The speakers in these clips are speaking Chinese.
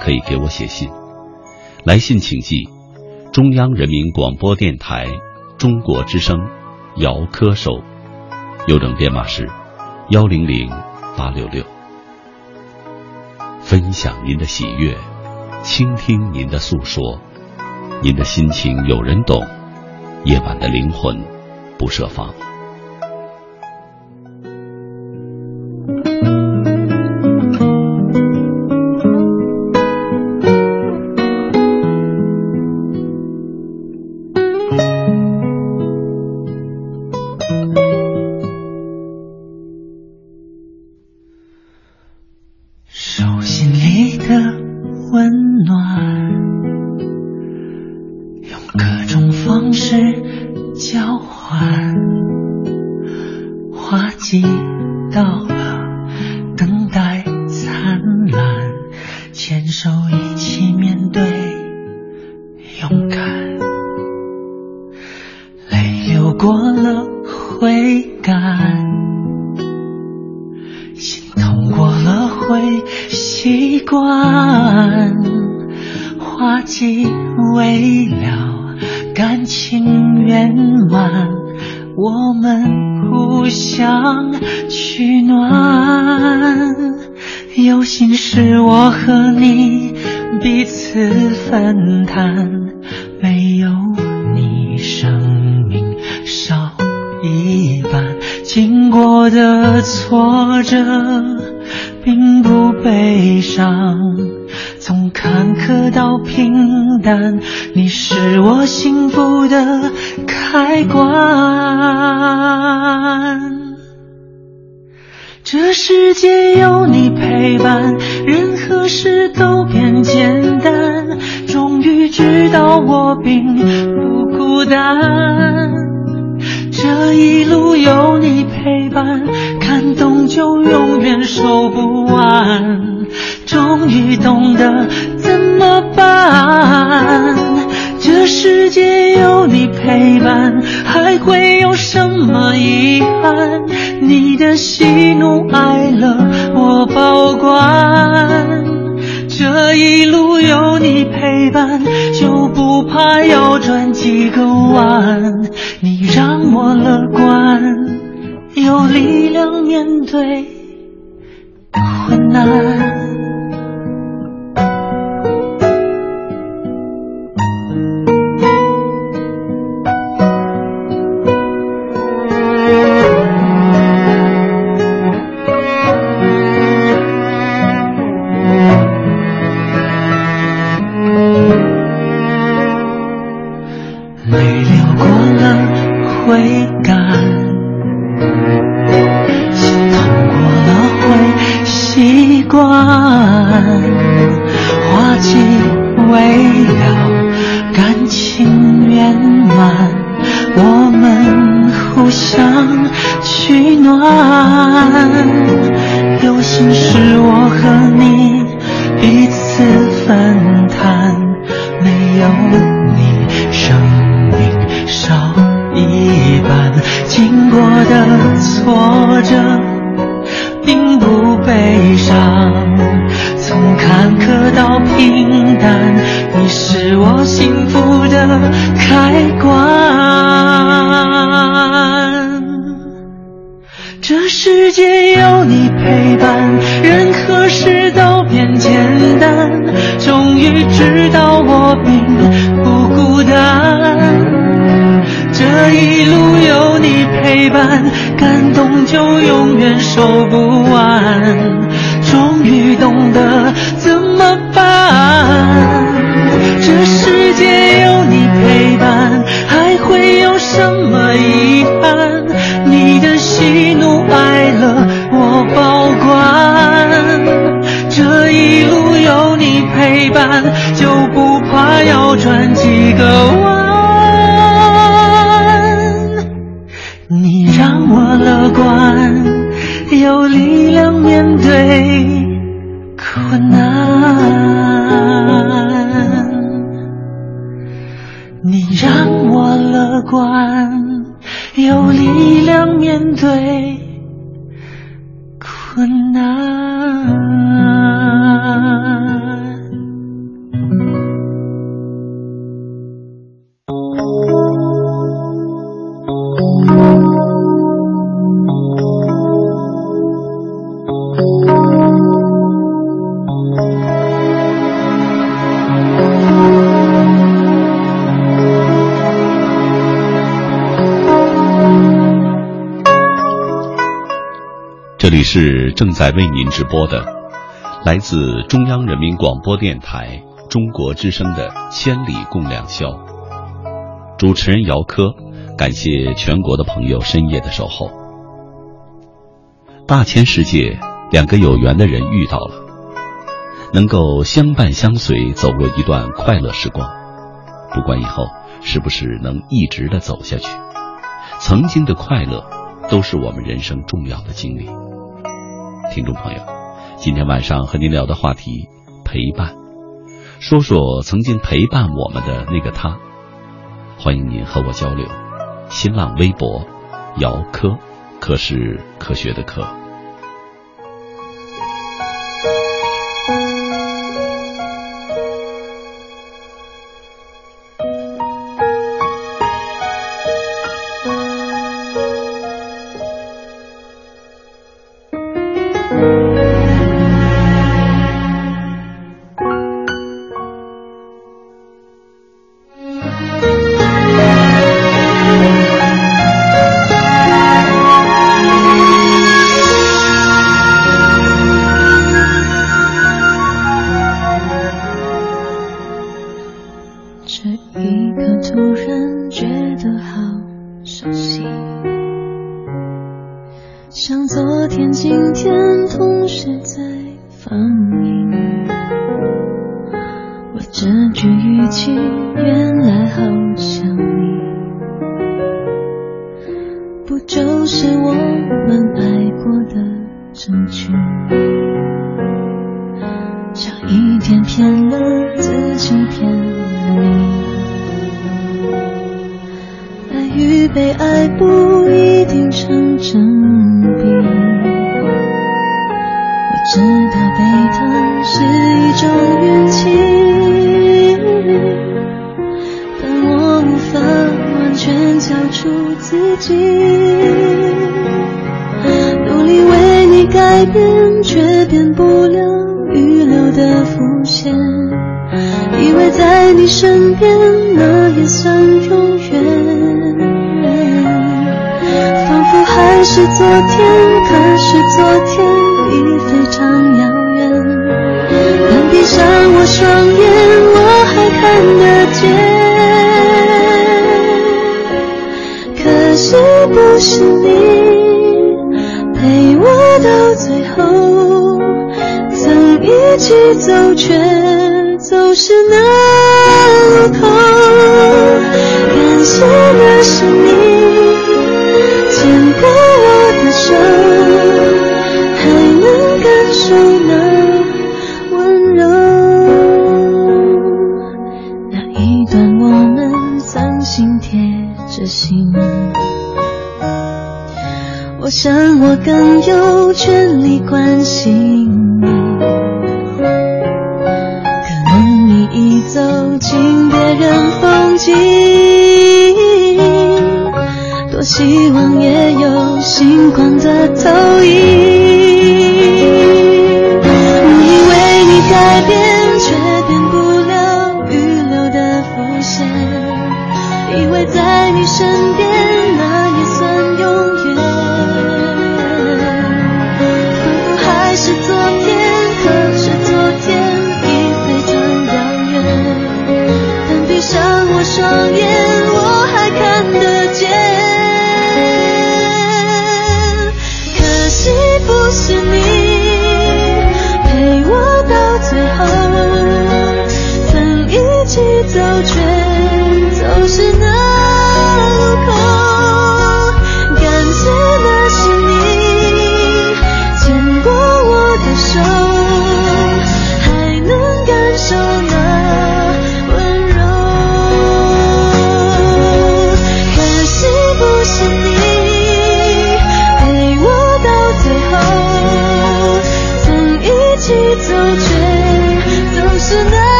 可以给我写信，来信请寄中央人民广播电台中国之声姚科收，邮政编码是幺零零八六六。分享您的喜悦，倾听您的诉说，您的心情有人懂，夜晚的灵魂不设防。这一路有你陪伴，感动就永远收不完。终于懂得怎么办，这世界有你陪伴，还会有什么遗憾？你的喜怒哀乐我保管。这一路有你陪伴，就不怕要转几个弯。你让我乐观，有力量面对困难。正在为您直播的，来自中央人民广播电台中国之声的《千里共良宵》，主持人姚科，感谢全国的朋友深夜的守候。大千世界，两个有缘的人遇到了，能够相伴相随走过一段快乐时光，不管以后是不是能一直的走下去，曾经的快乐都是我们人生重要的经历。听众朋友，今天晚上和您聊的话题陪伴，说说曾经陪伴我们的那个他。欢迎您和我交流。新浪微博，姚科，科是科学的科。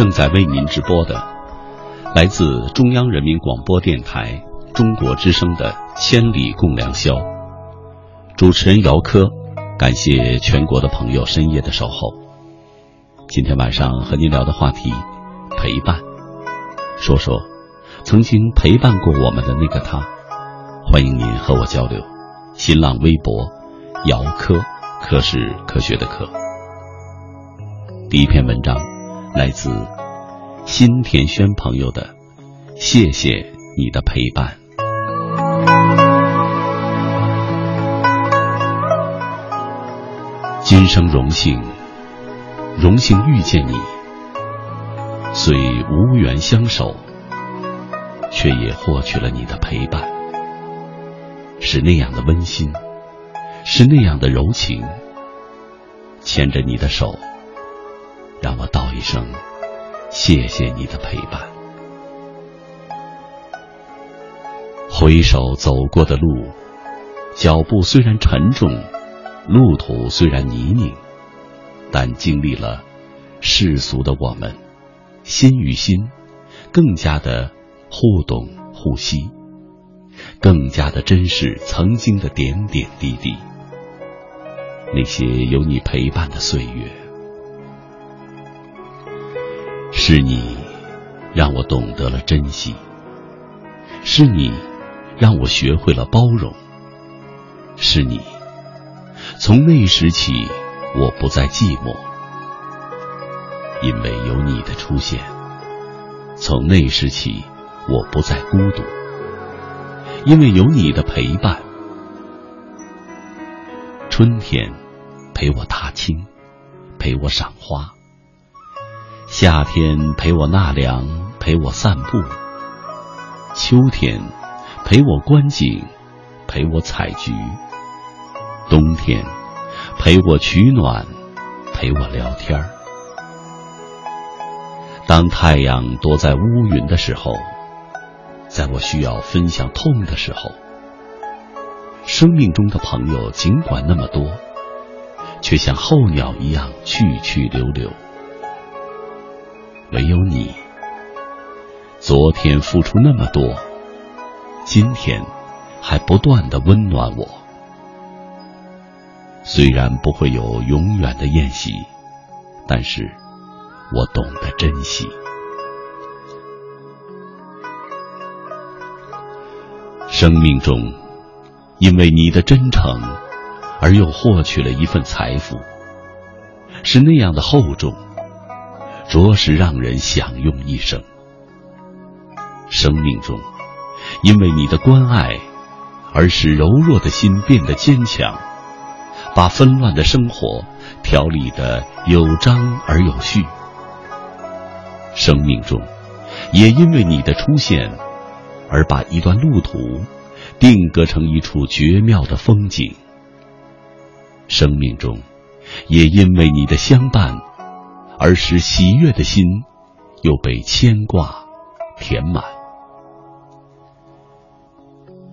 正在为您直播的，来自中央人民广播电台中国之声的《千里共良宵》，主持人姚科，感谢全国的朋友深夜的守候。今天晚上和您聊的话题，陪伴，说说曾经陪伴过我们的那个他。欢迎您和我交流。新浪微博，姚科，科是科学的科。第一篇文章。来自新田轩朋友的，谢谢你的陪伴。今生荣幸，荣幸遇见你，虽无缘相守，却也获取了你的陪伴，是那样的温馨，是那样的柔情，牵着你的手。让我道一声谢谢你的陪伴。回首走过的路，脚步虽然沉重，路途虽然泥泞，但经历了世俗的我们，心与心更加的互动互惜，更加的珍视曾经的点点滴滴，那些有你陪伴的岁月。是你让我懂得了珍惜，是你让我学会了包容，是你从那时起我不再寂寞，因为有你的出现；从那时起我不再孤独，因为有你的陪伴。春天陪我踏青，陪我赏花。夏天陪我纳凉，陪我散步；秋天陪我观景，陪我采菊；冬天陪我取暖，陪我聊天当太阳躲在乌云的时候，在我需要分享痛的时候，生命中的朋友尽管那么多，却像候鸟一样去去留留。唯有你，昨天付出那么多，今天还不断的温暖我。虽然不会有永远的宴席，但是我懂得珍惜。生命中，因为你的真诚，而又获取了一份财富。是那样的厚重，着实让人享用一生。生命中，因为你的关爱，而使柔弱的心变得坚强，把纷乱的生活调理得有章而有序。生命中，也因为你的出现，而把一段路途定格成一处绝妙的风景。生命中，也因为你的相伴，而使喜悦的心又被牵挂填满。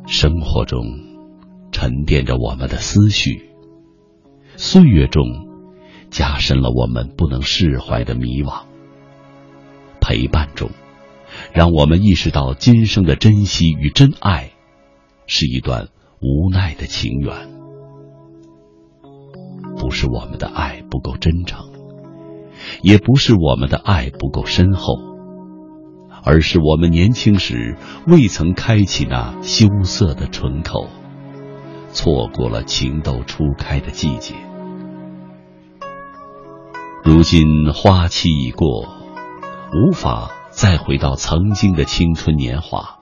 生活中沉淀着我们的思绪，岁月中加深了我们不能释怀的迷惘。陪伴中，让我们意识到今生的珍惜与真爱，是一段无奈的情缘。不是我们的爱不够真诚，也不是我们的爱不够深厚，而是我们年轻时未曾开启那羞涩的唇口，错过了情窦初开的季节。如今花期已过。无法再回到曾经的青春年华，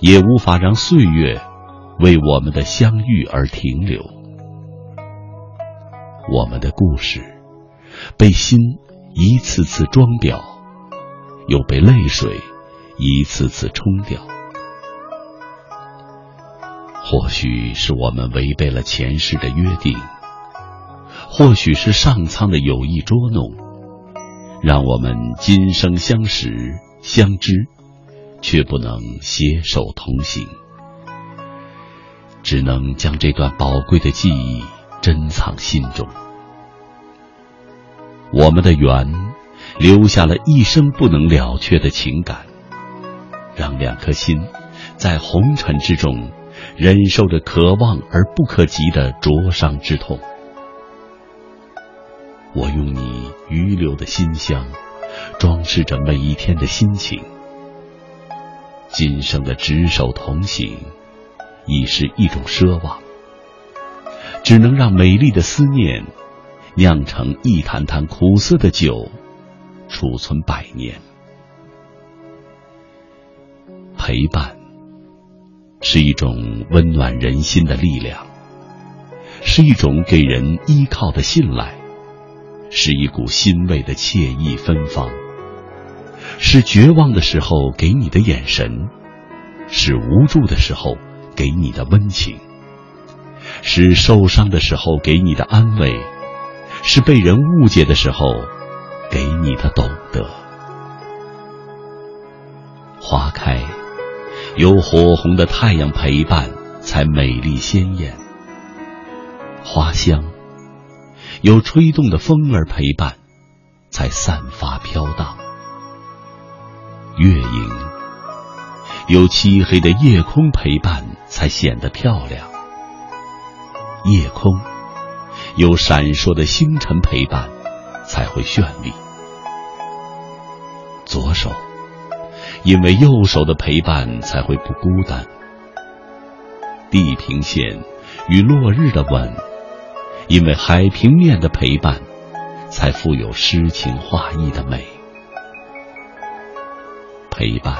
也无法让岁月为我们的相遇而停留。我们的故事被心一次次装裱，又被泪水一次次冲掉。或许是我们违背了前世的约定，或许是上苍的有意捉弄。让我们今生相识相知，却不能携手同行，只能将这段宝贵的记忆珍藏心中。我们的缘，留下了一生不能了却的情感，让两颗心在红尘之中忍受着可望而不可及的灼伤之痛。我用你余留的馨香，装饰着每一天的心情。今生的执手同行，已是一种奢望，只能让美丽的思念酿成一坛坛苦涩的酒，储存百年。陪伴是一种温暖人心的力量，是一种给人依靠的信赖。是一股欣慰的惬意芬芳，是绝望的时候给你的眼神，是无助的时候给你的温情，是受伤的时候给你的安慰，是被人误解的时候给你的懂得。花开，有火红的太阳陪伴，才美丽鲜艳。花香。有吹动的风儿陪伴，才散发飘荡；月影有漆黑的夜空陪伴，才显得漂亮；夜空有闪烁的星辰陪伴，才会绚丽。左手因为右手的陪伴，才会不孤单。地平线与落日的吻。因为海平面的陪伴，才富有诗情画意的美。陪伴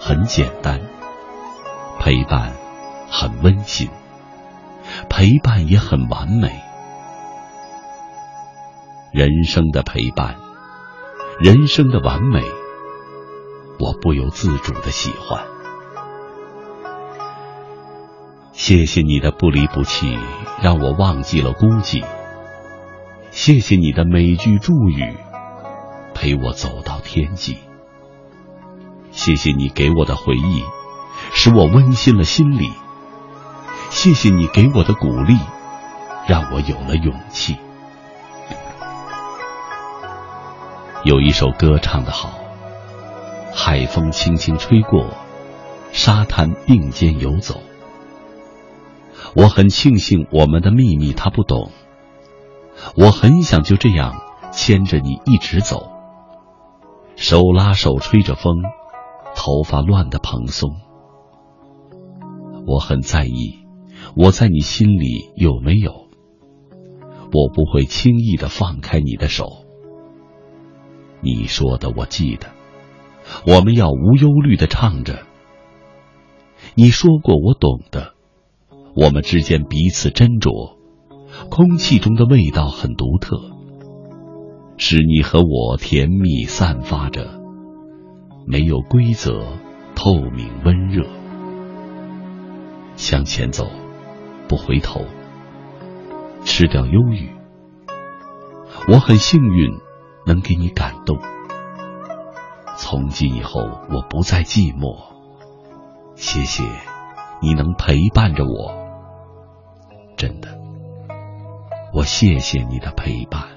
很简单，陪伴很温馨，陪伴也很完美。人生的陪伴，人生的完美，我不由自主的喜欢。谢谢你的不离不弃，让我忘记了孤寂。谢谢你的每句祝语，陪我走到天际。谢谢你给我的回忆，使我温馨了心里。谢谢你给我的鼓励，让我有了勇气。有一首歌唱得好，海风轻轻吹过，沙滩并肩游走。我很庆幸我们的秘密他不懂，我很想就这样牵着你一直走，手拉手吹着风，头发乱的蓬松。我很在意我在你心里有没有，我不会轻易的放开你的手。你说的我记得，我们要无忧虑的唱着。你说过我懂得，我们之间彼此斟酌，空气中的味道很独特，是你和我甜蜜散发着，没有规则，透明温热。向前走，不回头。吃掉忧郁，我很幸运能给你感动。从今以后，我不再寂寞。谢谢，你能陪伴着我。真的，我谢谢你的陪伴。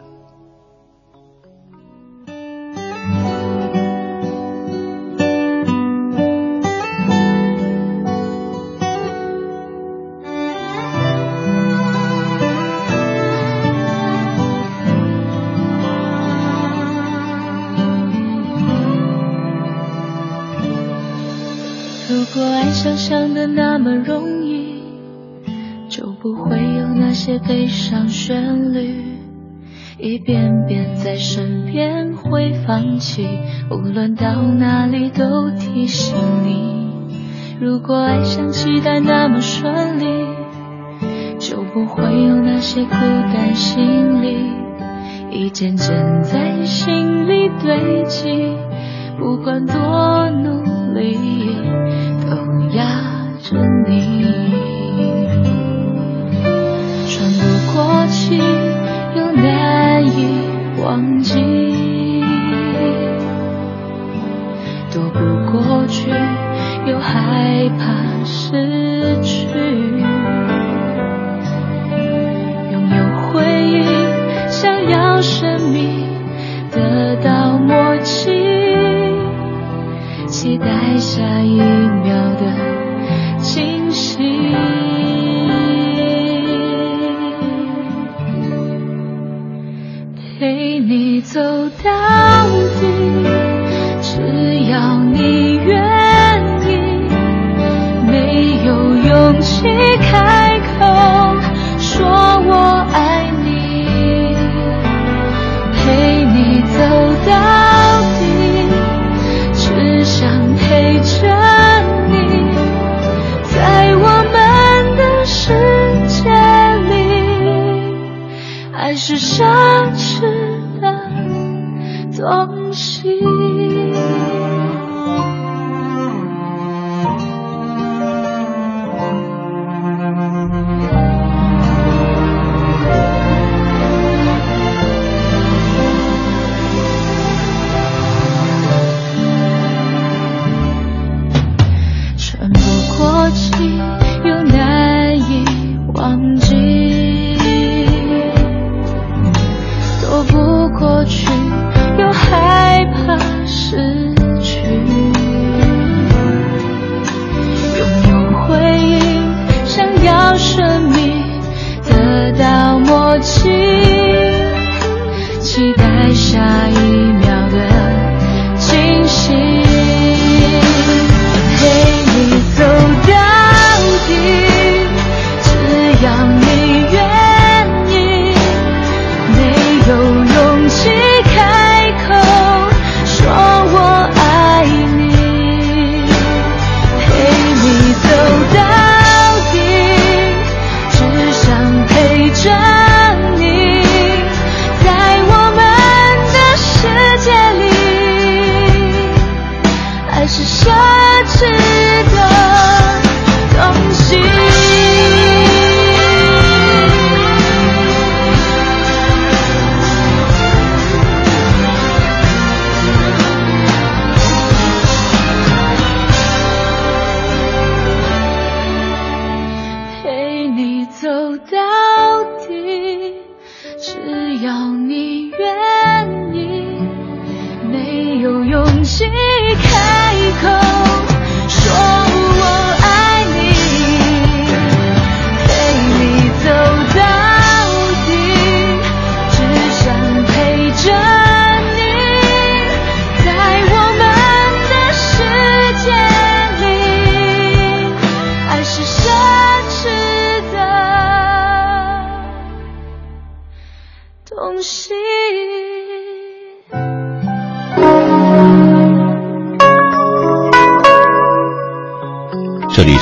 悲伤旋律一遍遍在身边回放起，无论到哪里都提醒你。如果爱像期待那么顺利，就不会有那些孤单心理，一件件在心里堆积。不管多努力，都压着你。过去又难以忘记，躲不过去又害怕失去，拥有回忆想要生命得到默契，期待下一秒的你走到底，只要你愿意，没有勇气开口说我爱你，陪你走到底，只想陪着你，在我们的世界里，爱是奢侈。东西。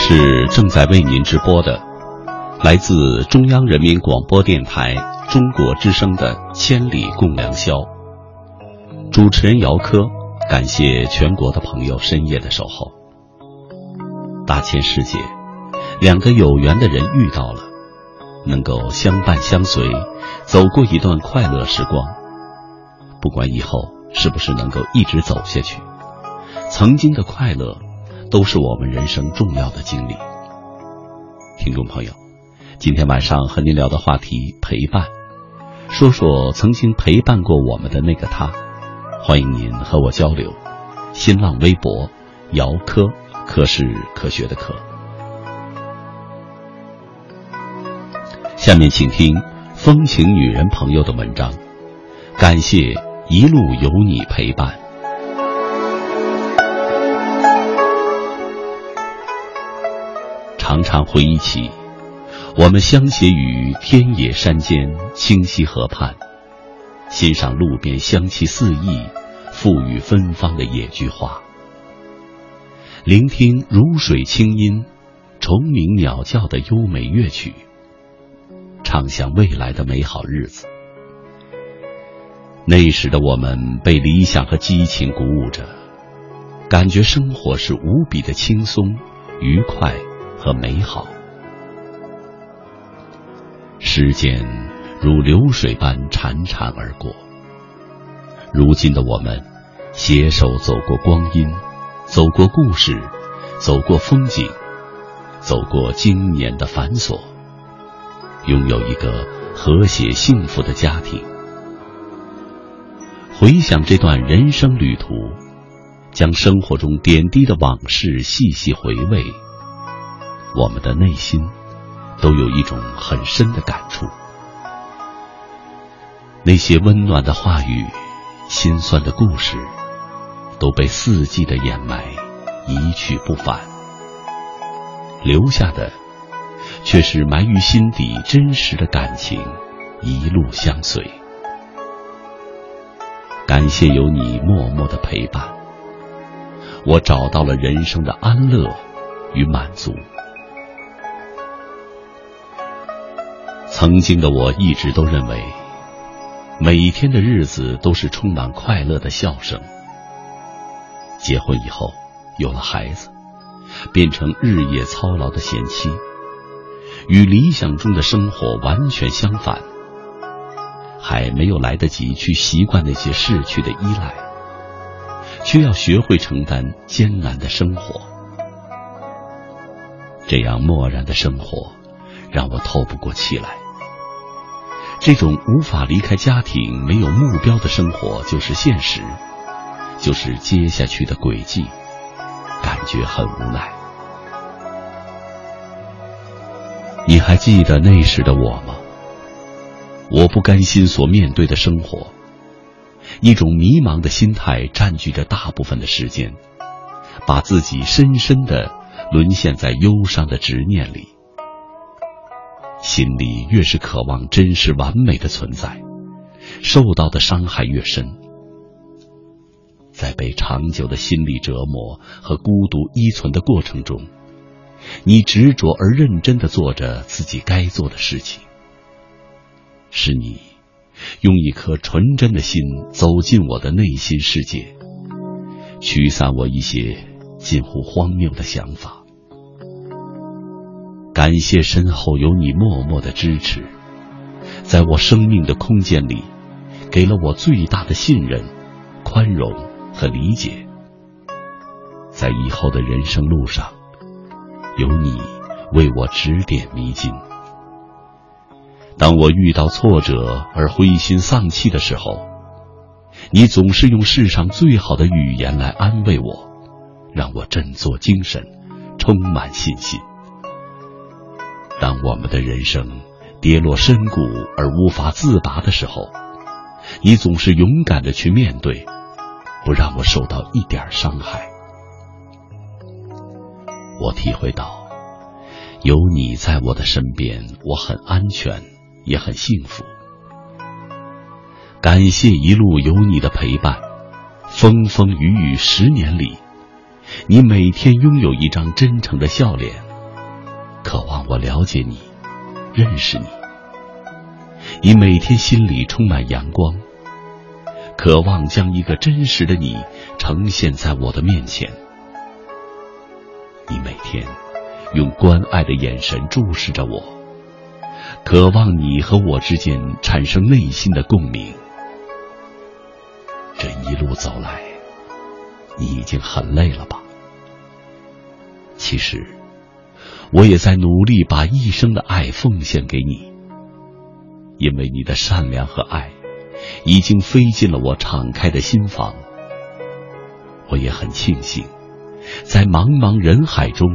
是正在为您直播的，来自中央人民广播电台中国之声的《千里共良宵》。主持人姚科，感谢全国的朋友深夜的守候。大千世界，两个有缘的人遇到了，能够相伴相随，走过一段快乐时光。不管以后是不是能够一直走下去，曾经的快乐。都是我们人生重要的经历。听众朋友，今天晚上和您聊的话题陪伴，说说曾经陪伴过我们的那个他。欢迎您和我交流。新浪微博姚科，科是科学的科。下面请听风情女人朋友的文章，感谢一路有你陪伴。常常回忆起，我们相携于天野山间、清溪河畔，欣赏路边香气四溢、馥郁芬芳的野菊花，聆听如水清音、虫鸣鸟叫的优美乐曲，畅想未来的美好日子。那时的我们被理想和激情鼓舞着，感觉生活是无比的轻松、愉快。和美好，时间如流水般潺潺而过。如今的我们，携手走过光阴，走过故事，走过风景，走过经年的繁琐，拥有一个和谐幸福的家庭。回想这段人生旅途，将生活中点滴的往事细细回味。我们的内心都有一种很深的感触，那些温暖的话语、心酸的故事，都被四季的掩埋，一去不返。留下的却是埋于心底真实的感情，一路相随。感谢有你默默的陪伴，我找到了人生的安乐与满足。曾经的我一直都认为，每一天的日子都是充满快乐的笑声。结婚以后，有了孩子，变成日夜操劳的贤妻，与理想中的生活完全相反。还没有来得及去习惯那些逝去的依赖，却要学会承担艰难的生活。这样漠然的生活，让我透不过气来。这种无法离开家庭、没有目标的生活就是现实，就是接下去的轨迹，感觉很无奈。你还记得那时的我吗？我不甘心所面对的生活，一种迷茫的心态占据着大部分的时间，把自己深深的沦陷在忧伤的执念里。心里越是渴望真实完美的存在，受到的伤害越深。在被长久的心理折磨和孤独依存的过程中，你执着而认真的做着自己该做的事情。是你，用一颗纯真的心走进我的内心世界，驱散我一些近乎荒谬的想法。感谢身后有你默默的支持，在我生命的空间里，给了我最大的信任、宽容和理解。在以后的人生路上，有你为我指点迷津。当我遇到挫折而灰心丧气的时候，你总是用世上最好的语言来安慰我，让我振作精神，充满信心。当我们的人生跌落深谷而无法自拔的时候，你总是勇敢的去面对，不让我受到一点伤害。我体会到，有你在我的身边，我很安全，也很幸福。感谢一路有你的陪伴，风风雨雨十年里，你每天拥有一张真诚的笑脸，渴望我了解你，认识你。你每天心里充满阳光，渴望将一个真实的你呈现在我的面前。你每天用关爱的眼神注视着我，渴望你和我之间产生内心的共鸣。这一路走来，你已经很累了吧？其实，我也在努力把一生的爱奉献给你，因为你的善良和爱已经飞进了我敞开的心房。我也很庆幸，在茫茫人海中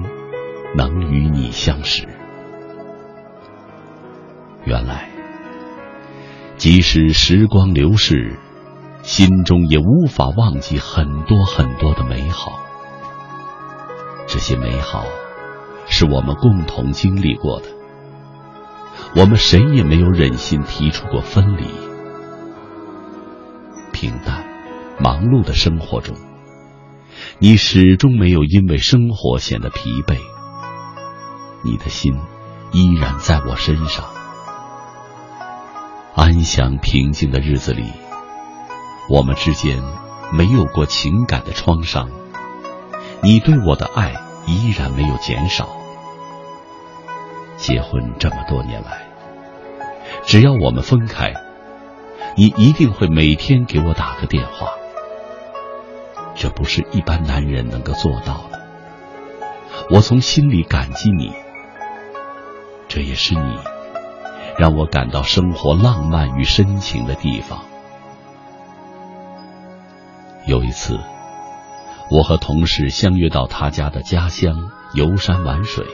能与你相识。原来，即使时光流逝，心中也无法忘记很多很多的美好。这些美好，是我们共同经历过的。我们谁也没有忍心提出过分离。平淡、忙碌的生活中，你始终没有因为生活显得疲惫。你的心依然在我身上。安详平静的日子里，我们之间没有过情感的创伤。你对我的爱依然没有减少。结婚这么多年来，只要我们分开，你一定会每天给我打个电话。这不是一般男人能够做到的。我从心里感激你，这也是你让我感到生活浪漫与深情的地方。有一次。我和同事相约到他家的家乡游山玩水。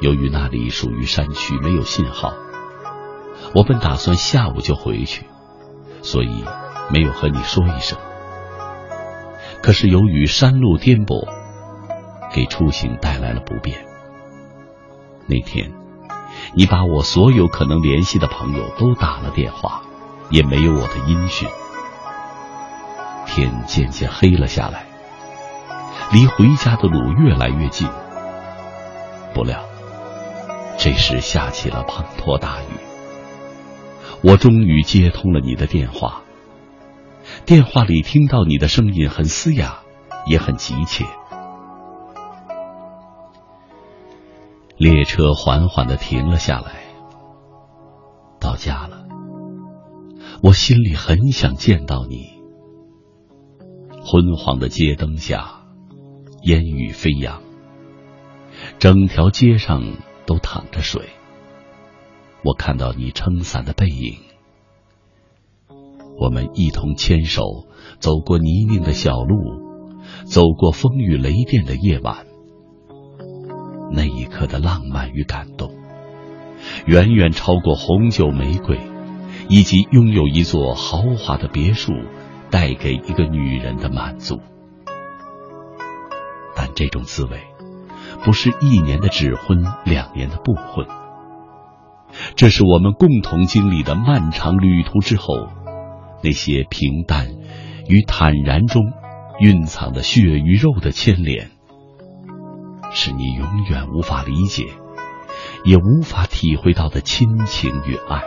由于那里属于山区，没有信号，我本打算下午就回去，所以没有和你说一声。可是由于山路颠簸，给出行带来了不便。那天，你把我所有可能联系的朋友都打了电话，也没有我的音讯。天渐渐黑了下来，离回家的路越来越近。不料，这时下起了滂沱大雨。我终于接通了你的电话。电话里听到你的声音很嘶哑，也很急切。列车缓缓的停了下来。到家了，我心里很想见到你。昏黄的街灯下，烟雨飞扬。整条街上都淌着水。我看到你撑伞的背影。我们一同牵手走过泥泞的小路，走过风雨雷电的夜晚。那一刻的浪漫与感动，远远超过红酒玫瑰，以及拥有一座豪华的别墅。带给一个女人的满足，但这种滋味不是一年的指婚，两年的不婚。这是我们共同经历的漫长旅途之后，那些平淡与坦然中蕴藏的血与肉的牵连，是你永远无法理解，也无法体会到的亲情与爱。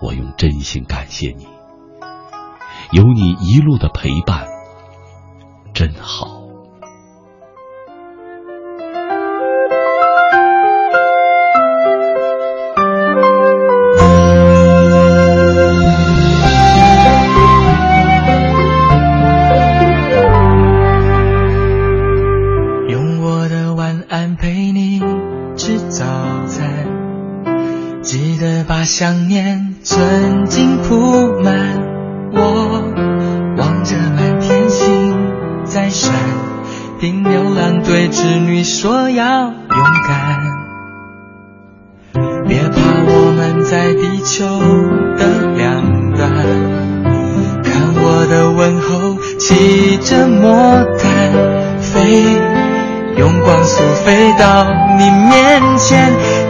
我用真心感谢你。有你一路的陪伴，真好。想念曾经铺满。我望着满天星在闪，听牛郎对织女说要勇敢。别怕，我们在地球的两端。看我的问候，骑着魔毯飞，用光速飞到你面前，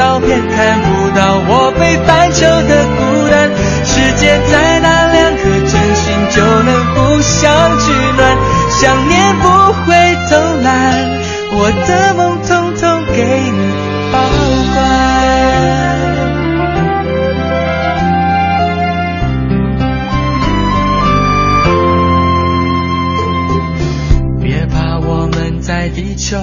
照片看不到我北半球的孤单，世界再大，两颗真心就能互相取暖，想念不会偷懒，我的梦统统给你保管。别怕，我们在地球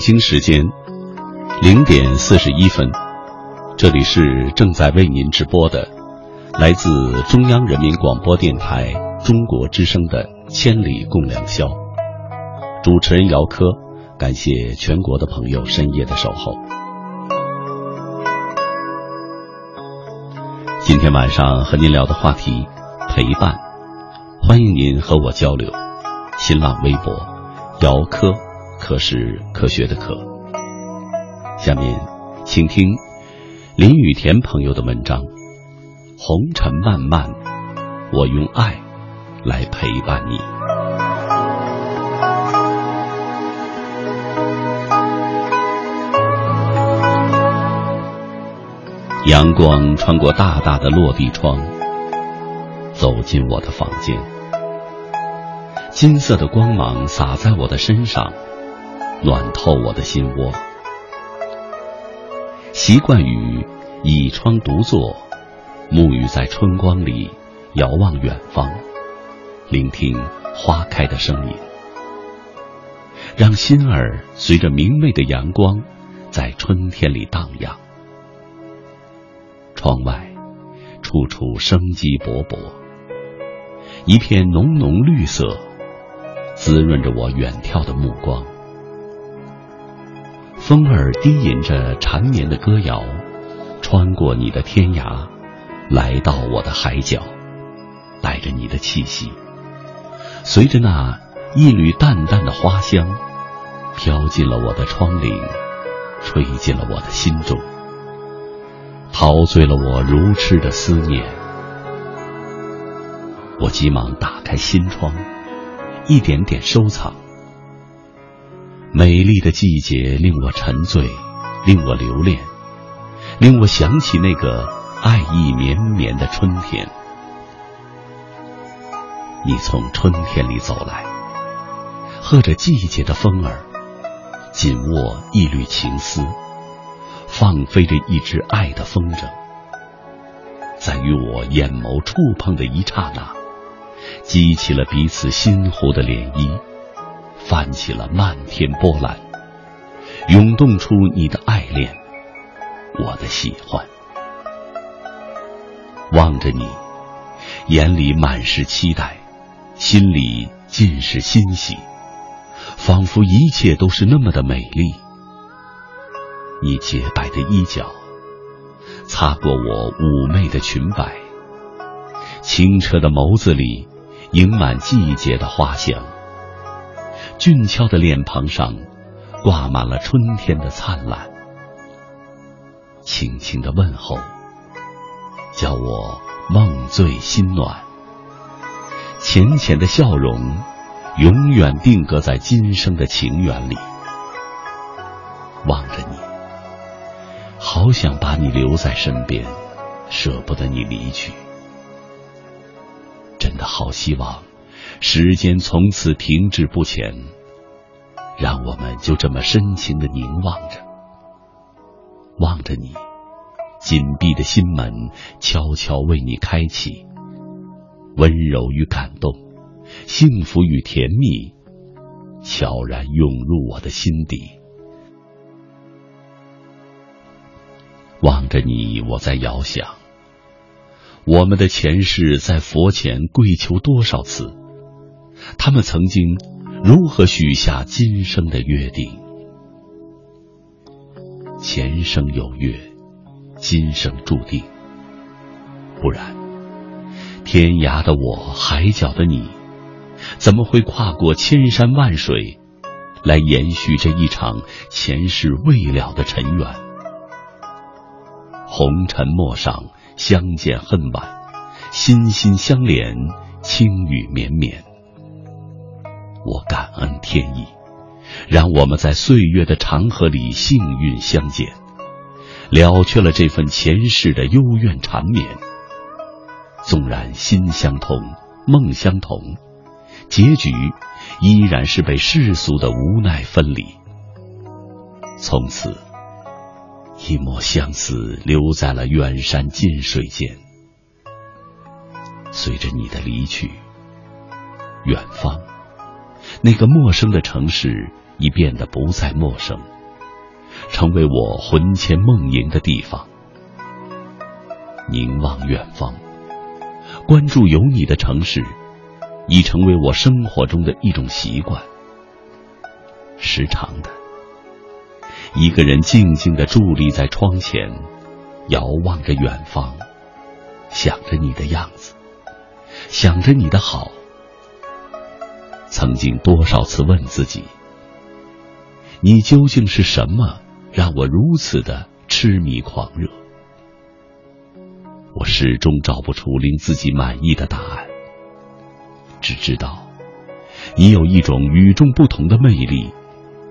北京时间零点四十一分，这里是正在为您直播的，来自中央人民广播电台中国之声的《千里共良宵》，主持人姚科，感谢全国的朋友深夜的守候。今天晚上和您聊的话题陪伴，欢迎您和我交流。新浪微博姚科。可是科学的科。下面，请听林雨田朋友的文章《红尘漫漫》，我用爱来陪伴你。阳光穿过大大的落地窗，走进我的房间，金色的光芒洒在我的身上。暖透我的心窝。习惯于倚窗独坐，沐浴在春光里，遥望远方，聆听花开的声音，让心儿随着明媚的阳光，在春天里荡漾。窗外，处处生机勃勃，一片浓浓绿色，滋润着我远眺的目光。风儿低吟着缠绵的歌谣，穿过你的天涯，来到我的海角，带着你的气息，随着那一缕淡淡的花香，飘进了我的窗棂，吹进了我的心中，陶醉了我如痴的思念。我急忙打开心窗，一点点收藏。美丽的季节令我沉醉，令我留恋。令我想起那个爱意绵绵的春天。你从春天里走来，和着季节的风儿，紧握一缕情丝，放飞着一只爱的风筝，在与我眼眸触碰的一刹那，激起了彼此心湖的涟漪，泛起了漫天波澜，涌动出你的爱恋。我的喜欢，望着你，眼里满是期待，心里尽是欣喜，仿佛一切都是那么的美丽。你洁白的衣角，擦过我妩媚的裙摆，清澈的眸子里盈满季节的花香，俊俏的脸庞上挂满了春天的灿烂。轻轻的问候，叫我梦醉心暖。浅浅的笑容，永远定格在今生的情缘里。望着你，好想把你留在身边，舍不得你离去。真的好希望，时间从此停滞不前，让我们就这么深情的凝望着。望着你，紧闭的心门悄悄为你开启，温柔与感动，幸福与甜蜜，悄然涌入我的心底。望着你，我在遥想，我们的前世在佛前跪求多少次？他们曾经如何许下今生的约定？前生有约，今生注定。不然，天涯的我，海角的你，怎么会跨过千山万水，来延续这一场前世未了的尘缘？红尘陌上，相见恨晚，心心相连，轻雨绵绵。我感恩天意。让我们在岁月的长河里幸运相见，了却了这份前世的幽怨缠绵。纵然心相通，梦相同，结局依然是被世俗的无奈分离。从此，一抹相思留在了远山近水间。随着你的离去，远方。那个陌生的城市已变得不再陌生，成为我魂牵梦萦的地方。凝望远方，关注有你的城市，已成为我生活中的一种习惯。时常的，一个人静静的伫立在窗前，遥望着远方，想着你的样子，想着你的好。曾经多少次问自己：你究竟是什么，让我如此的痴迷狂热？我始终找不出令自己满意的答案，只知道你有一种与众不同的魅力，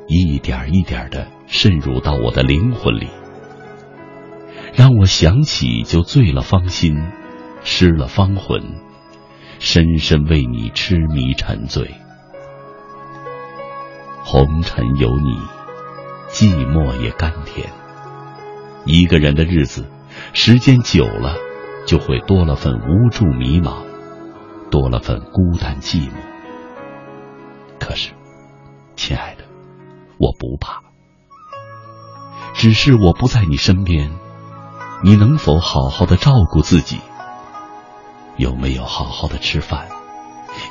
一点一点的渗入到我的灵魂里，让我想起就醉了芳心，失了芳魂，深深为你痴迷沉醉。红尘有你，寂寞也甘甜。一个人的日子，时间久了，就会多了份无助迷茫，多了份孤单寂寞。可是，亲爱的，我不怕，只是我不在你身边，你能否好好的照顾自己？有没有好好的吃饭？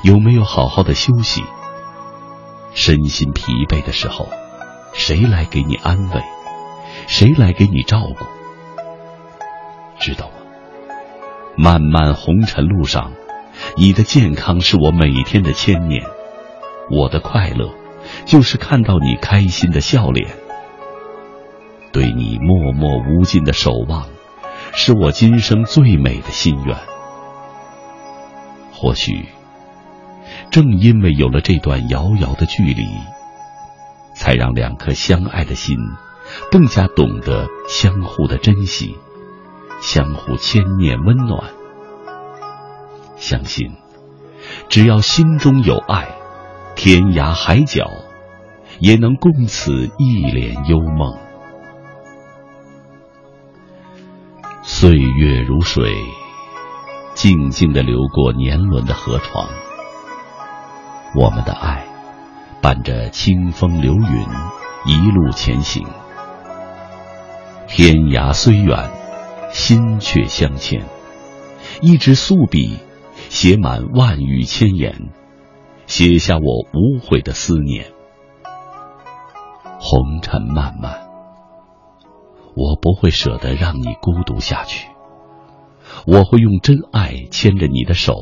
有没有好好的休息？身心疲惫的时候，谁来给你安慰？谁来给你照顾？知道吗？漫漫红尘路上，你的健康是我每天的牵念，我的快乐就是看到你开心的笑脸。对你默默无尽的守望，是我今生最美的心愿。或许，正因为有了这段遥遥的距离，才让两颗相爱的心更加懂得相互的珍惜，相互牵念温暖。相信，只要心中有爱，天涯海角也能共此一帘幽梦。岁月如水，静静的流过年轮的河床。我们的爱，伴着清风流云，一路前行。天涯虽远，心却相牵。一支素笔，写满万语千言，写下我无悔的思念。红尘漫漫。我不会舍得让你孤独下去，我会用真爱牵着你的手，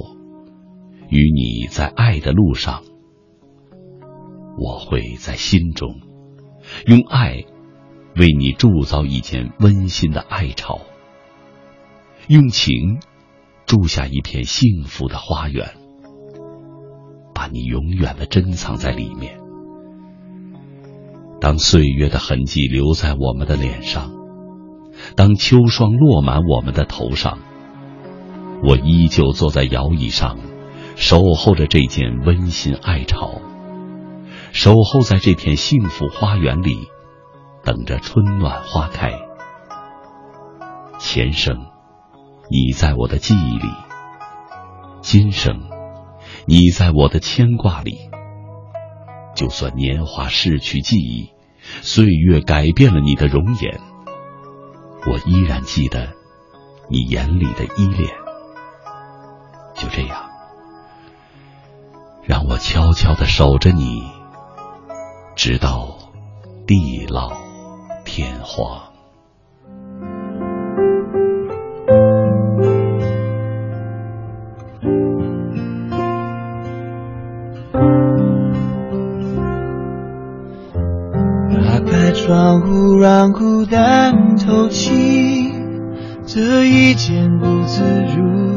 与你在爱的路上。我会在心中用爱为你铸造一间温馨的爱巢，用情筑下一片幸福的花园，把你永远的珍藏在里面。当岁月的痕迹留在我们的脸上。当秋霜落满我们的头上，我依旧坐在摇椅上，守候着这件温馨爱巢，守候在这片幸福花园里，等着春暖花开。前生，你在我的记忆里；今生，你在我的牵挂里。就算年华逝去记忆，岁月改变了你的容颜。我依然记得你眼里的依恋，就这样，让我悄悄的守着你，直到地老天荒。打开窗户让孤单透气，这一间屋子如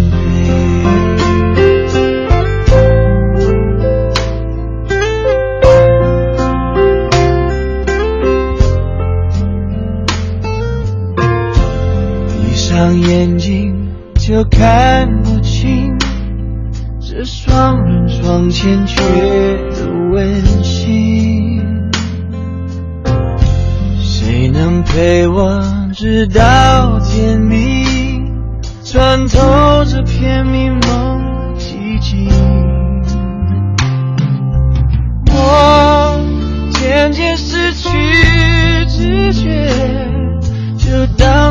上眼睛就看不清。这双人床欠缺的温馨，谁能陪我直到天明，穿透这片迷蒙寂静？我渐渐失去知觉，就当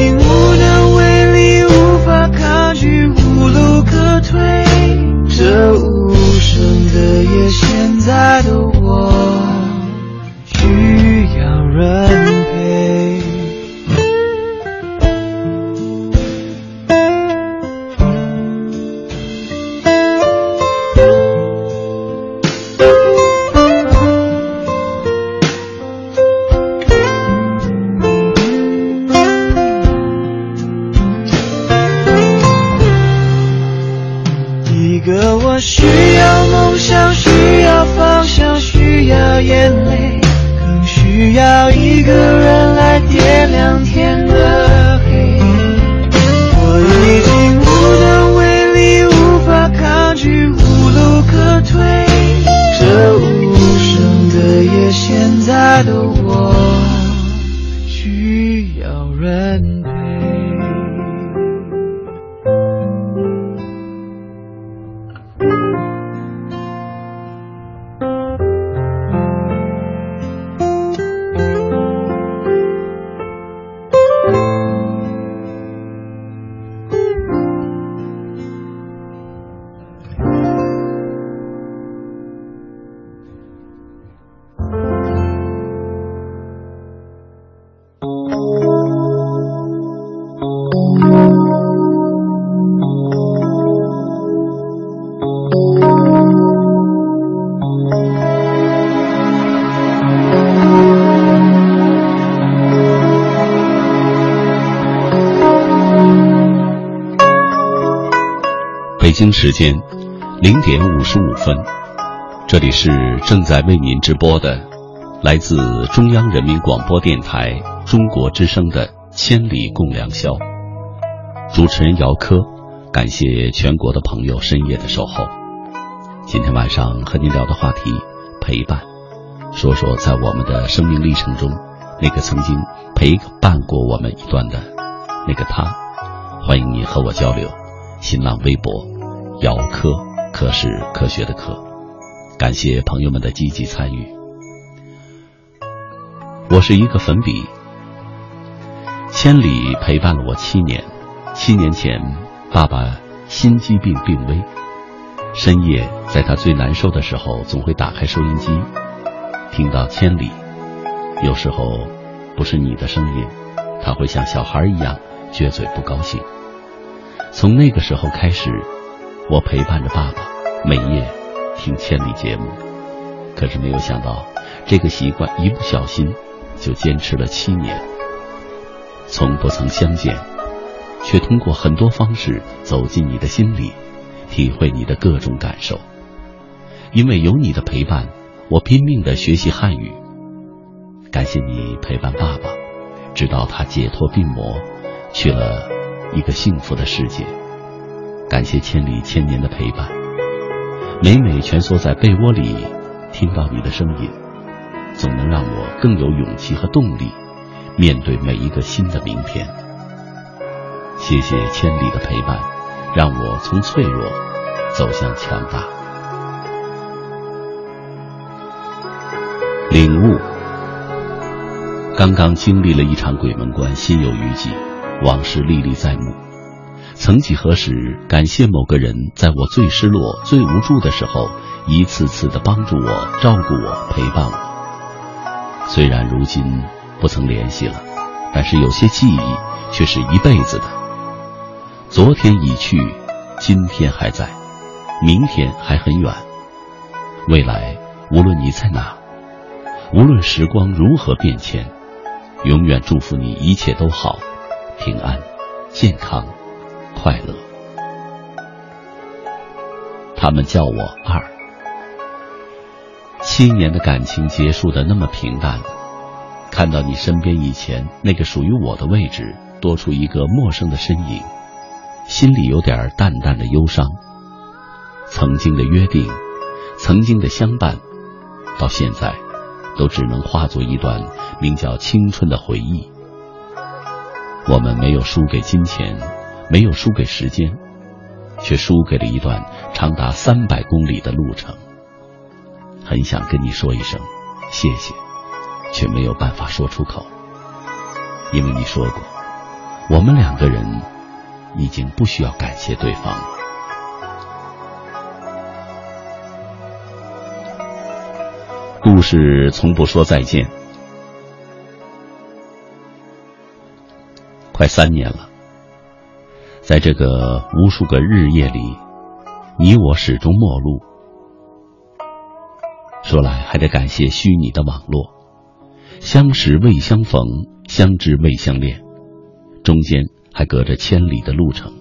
北京时间零点五十五分，这里是正在为您直播的，来自中央人民广播电台中国之声的《千里共良宵》。主持人姚科，感谢全国的朋友深夜的守候。今天晚上和您聊的话题，陪伴，说说在我们的生命历程中，那个曾经陪伴过我们一段的那个他。欢迎你和我交流，新浪微博。姚科，科是科学的科，感谢朋友们的积极参与。我是一个粉笔，千里陪伴了我七年。七年前，爸爸心肌病病危，深夜在他最难受的时候，总会打开收音机，听到千里。有时候不是你的声音，他会像小孩一样撅嘴不高兴。从那个时候开始。我陪伴着爸爸，每夜听千里节目，可是没有想到，这个习惯一不小心就坚持了七年。从不曾相见，却通过很多方式走进你的心里，体会你的各种感受。因为有你的陪伴，我拼命的学习汉语。感谢你陪伴爸爸，直到他解脱病魔，去了一个幸福的世界。感谢千里千年的陪伴，每每蜷缩在被窝里，听到你的声音，总能让我更有勇气和动力，面对每一个新的明天。谢谢千里的陪伴，让我从脆弱走向强大。领悟，刚刚经历了一场鬼门关，心有余悸，往事历历在目。曾几何时，感谢某个人，在我最失落、最无助的时候，一次次的帮助我、照顾我、陪伴我。虽然如今不曾联系了，但是有些记忆却是一辈子的。昨天已去，今天还在，明天还很远。未来，无论你在哪，无论时光如何变迁，永远祝福你一切都好，平安、健康。快乐。他们叫我二。七年的感情结束的那么平淡，看到你身边以前那个属于我的位置多出一个陌生的身影，心里有点淡淡的忧伤。曾经的约定，曾经的相伴，到现在，都只能化作一段名叫青春的回忆。我们没有输给金钱。没有输给时间，却输给了一段长达三百公里的路程。很想跟你说一声谢谢，却没有办法说出口，因为你说过，我们两个人已经不需要感谢对方了。故事从不说再见。快三年了，在这个无数个日夜里，你我始终陌路。说来还得感谢虚拟的网络，相识未相逢，相知未相恋，中间还隔着千里的路程。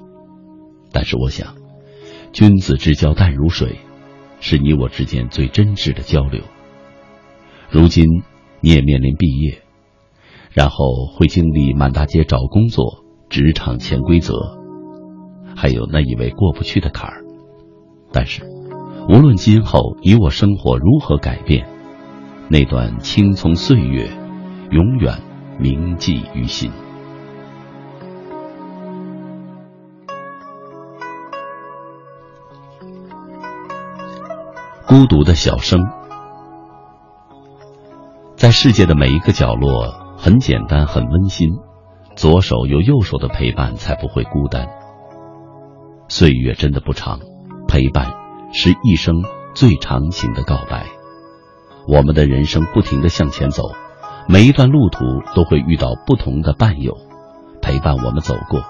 但是我想，君子之交淡如水，是你我之间最真挚的交流。如今你也面临毕业，然后会经历满大街找工作、职场潜规则，还有那一位过不去的坎儿。但是。无论今后你我生活如何改变，那段青葱岁月，永远铭记于心。孤独的小生，在世界的每一个角落，很简单，很温馨。左手有右手的陪伴，才不会孤单。岁月真的不长，陪伴。是一生最长情的告白。我们的人生不停的向前走，每一段路途都会遇到不同的伴友，陪伴我们走过。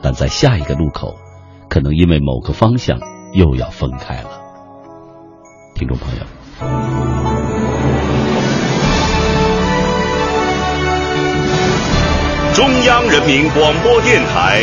但在下一个路口，可能因为某个方向又要分开了。听众朋友，中央人民广播电台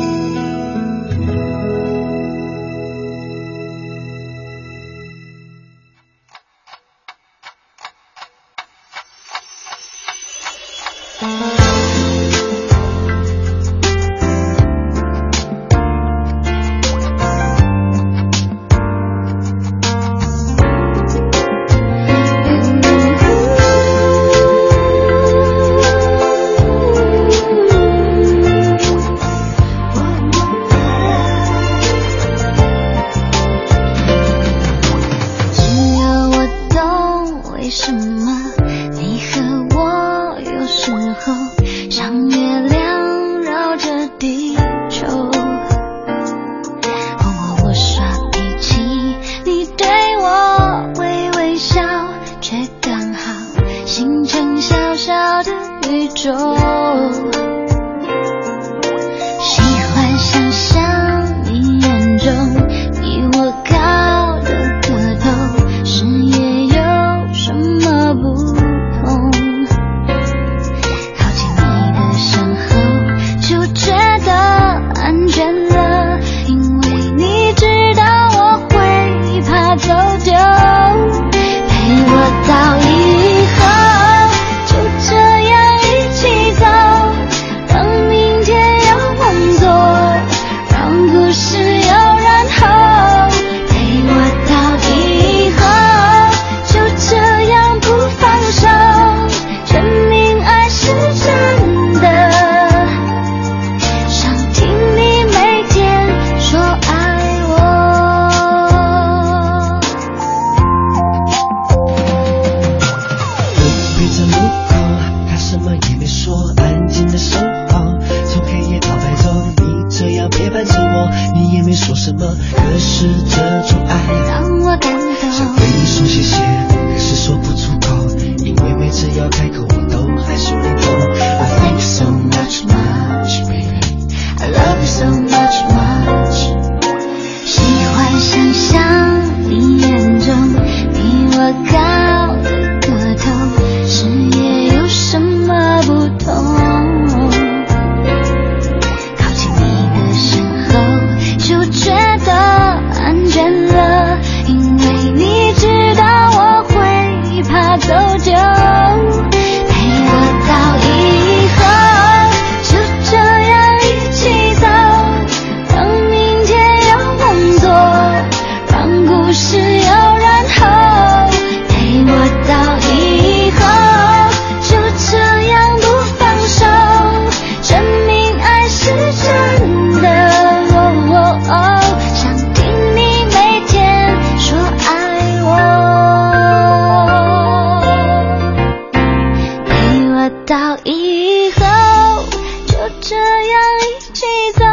以后就这样一起走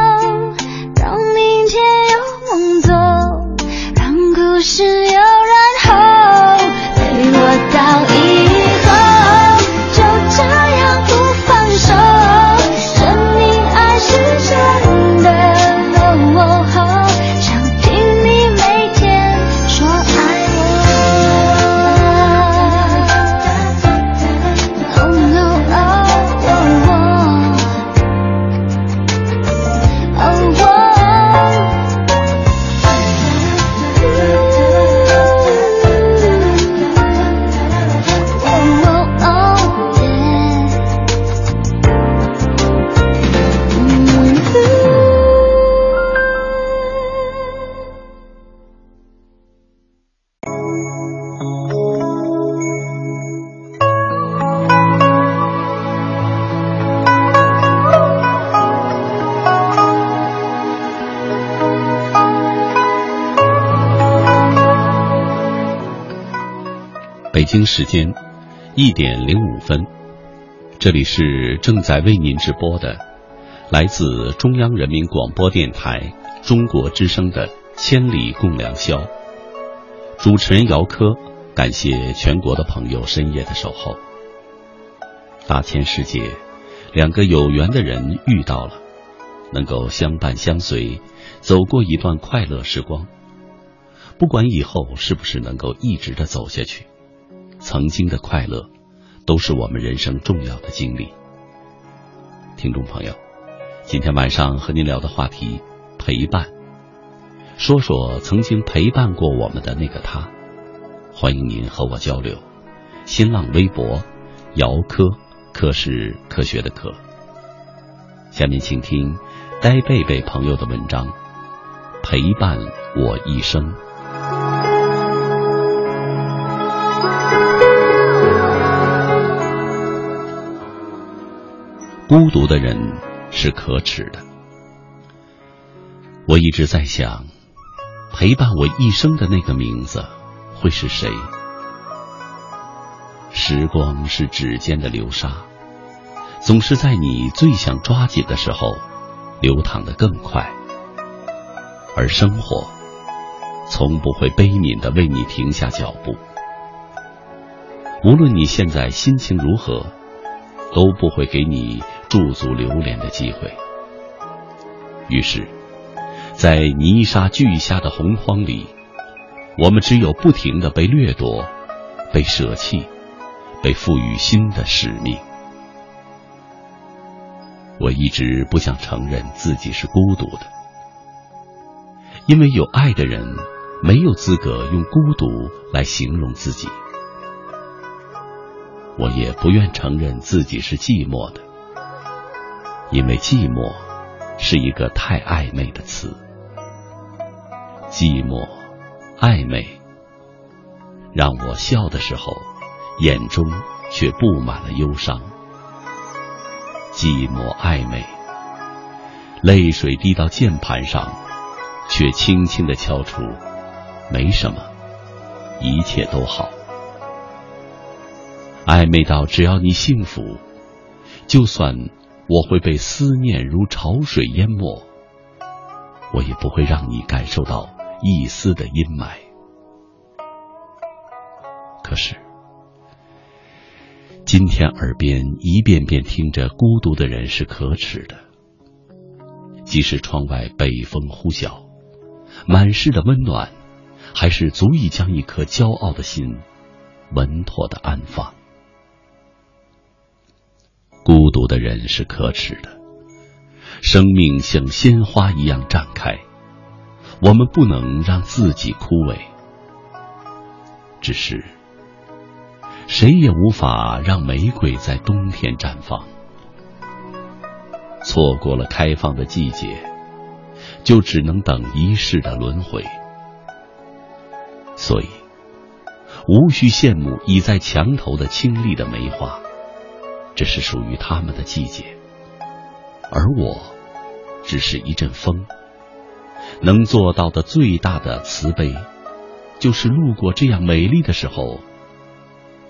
让明天有梦做让故事有京时间一点零五分，这里是正在为您直播的，来自中央人民广播电台中国之声的《千里共良宵》。主持人姚科，感谢全国的朋友深夜的守候。大千世界，两个有缘的人遇到了，能够相伴相随，走过一段快乐时光。不管以后是不是能够一直的走下去，曾经的快乐，都是我们人生重要的经历。听众朋友，今天晚上和您聊的话题，陪伴。说说曾经陪伴过我们的那个他，欢迎您和我交流。新浪微博，姚科，科是科学的科。下面请听呆贝贝朋友的文章，陪伴我一生。孤独的人是可耻的。我一直在想。陪伴我一生的那个名字会是谁？时光是指尖的流沙，总是在你最想抓紧的时候流淌的更快。而生活从不会悲悯的为你停下脚步，无论你现在心情如何，都不会给你驻足流连的机会。于是。在泥沙俱下的洪荒里，我们只有不停的被掠夺、被舍弃、被赋予新的使命。我一直不想承认自己是孤独的，因为有爱的人没有资格用孤独来形容自己。我也不愿承认自己是寂寞的，因为寂寞是一个太暧昧的词。寂寞，暧昧，让我笑的时候，眼中却布满了忧伤。寂寞暧昧，泪水滴到键盘上，却轻轻的敲出，没什么，一切都好。暧昧到只要你幸福，就算我会被思念如潮水淹没，我也不会让你感受到。一丝的阴霾，可是今天耳边一遍遍听着孤独的人是可耻的。即使窗外北风呼啸，满室的温暖，还是足以将一颗骄傲的心稳妥的安放。孤独的人是可耻的，生命像鲜花一样绽开。我们不能让自己枯萎，只是谁也无法让玫瑰在冬天绽放。错过了开放的季节，就只能等一世的轮回。所以，无需羡慕倚在墙头的清丽的梅花，这是属于他们的季节，而我，只是一阵风。能做到的最大的慈悲，就是路过这样美丽的时候，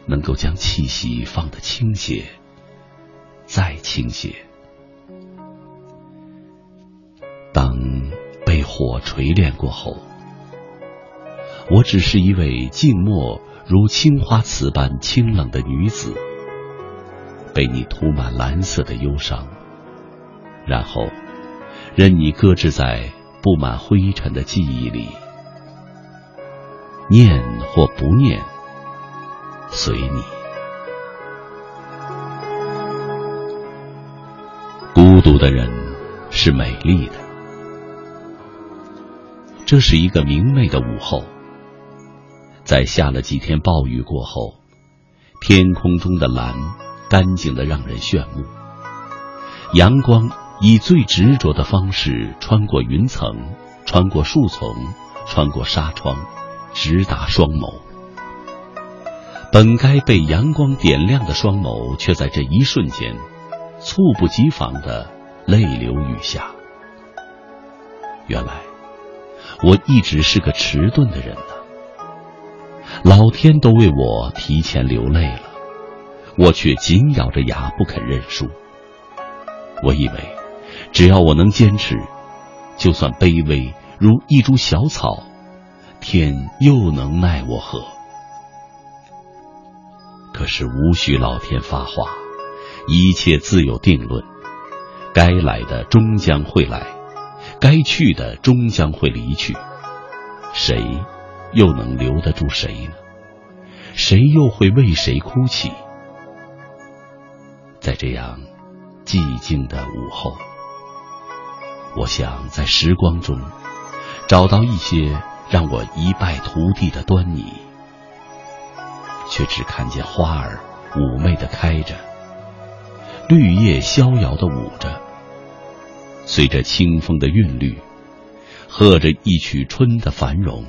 能够将气息放得倾斜，再倾斜。当被火锤炼过后，我只是一位静默如青花瓷般清冷的女子，被你涂满蓝色的忧伤，然后任你搁置在。布满灰尘的记忆里，念或不念，随你。孤独的人是美丽的。这是一个明媚的午后，在下了几天暴雨过后，天空中的蓝干净的让人炫目，阳光。以最执着的方式穿过云层，穿过树丛，穿过纱窗，直达双眸。本该被阳光点亮的双眸，却在这一瞬间，猝不及防的泪流雨下。原来，我一直是个迟钝的人呢。老天都为我提前流泪了，我却紧咬着牙不肯认输。我以为，只要我能坚持，就算卑微如一株小草，天又能奈我何？可是无需老天发话，一切自有定论。该来的终将会来，该去的终将会离去。谁又能留得住谁呢？谁又会为谁哭泣？在这样寂静的午后，我想在时光中找到一些让我一败涂地的端倪，却只看见花儿妩媚的开着，绿叶逍遥的舞着，随着清风的韵律，和着一曲春的繁荣。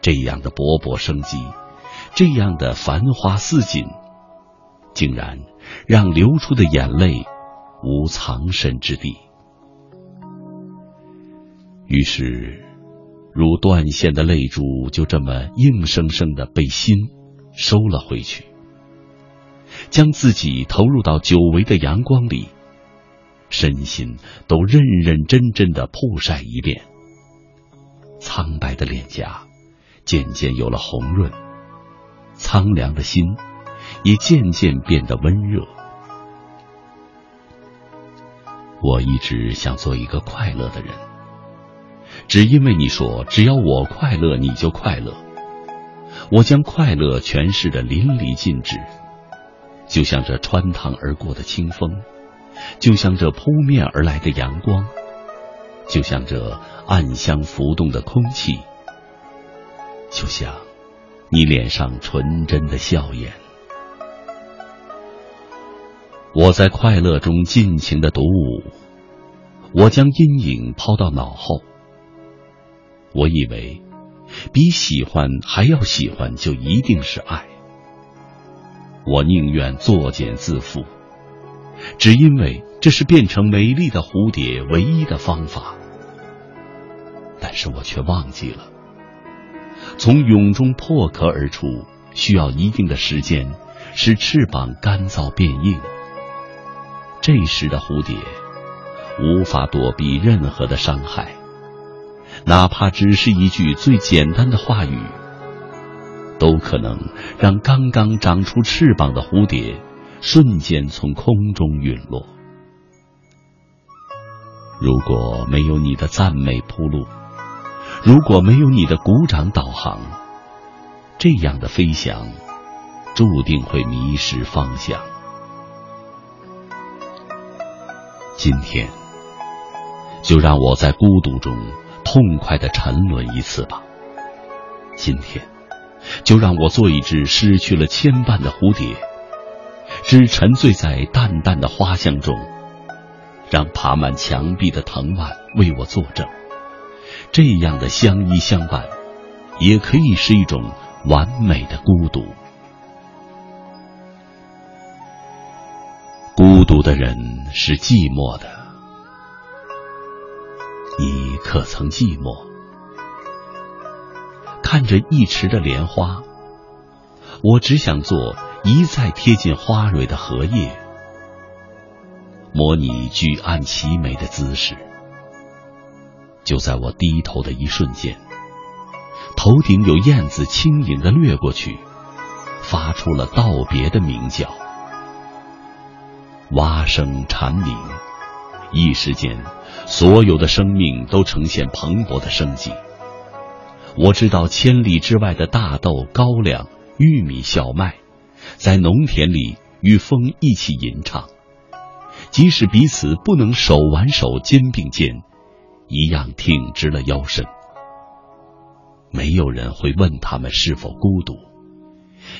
这样的勃勃生机。这样的繁花似锦，竟然让流出的眼泪无藏身之地。于是，如断线的泪珠就这么硬生生的被心收了回去，将自己投入到久违的阳光里，身心都认认真真的曝晒一遍。苍白的脸颊渐渐有了红润。苍凉的心，也渐渐变得温热。我一直想做一个快乐的人，只因为你说只要我快乐，你就快乐。我将快乐诠释的淋漓尽致，就像这穿堂而过的清风，就像这扑面而来的阳光，就像这暗香浮动的空气，就像……你脸上纯真的笑颜，我在快乐中尽情的独舞，我将阴影抛到脑后。我以为，比喜欢还要喜欢，就一定是爱。我宁愿作茧自缚，只因为这是变成美丽的蝴蝶唯一的方法。但是我却忘记了。从蛹中破壳而出，需要一定的时间，使翅膀干燥变硬。这时的蝴蝶无法躲避任何的伤害，哪怕只是一句最简单的话语，都可能让刚刚长出翅膀的蝴蝶瞬间从空中陨落。如果没有你的赞美铺路。如果没有你的鼓掌导航，这样的飞翔注定会迷失方向。今天，就让我在孤独中痛快的沉沦一次吧。今天，就让我做一只失去了牵绊的蝴蝶，只沉醉在淡淡的花香中，让爬满墙壁的藤蔓为我作证。这样的相依相伴，也可以是一种完美的孤独。孤独的人是寂寞的，你可曾寂寞？看着一池的莲花，我只想做一再贴近花蕊的荷叶，模拟举案齐眉的姿势。就在我低头的一瞬间，头顶有燕子轻盈的掠过去，发出了道别的鸣叫。蛙声蝉鸣，一时间，所有的生命都呈现蓬勃的生机。我知道，千里之外的大豆、高粱、玉米、小麦，在农田里与风一起吟唱，即使彼此不能手挽手、肩并肩。一样挺直了腰身，没有人会问他们是否孤独，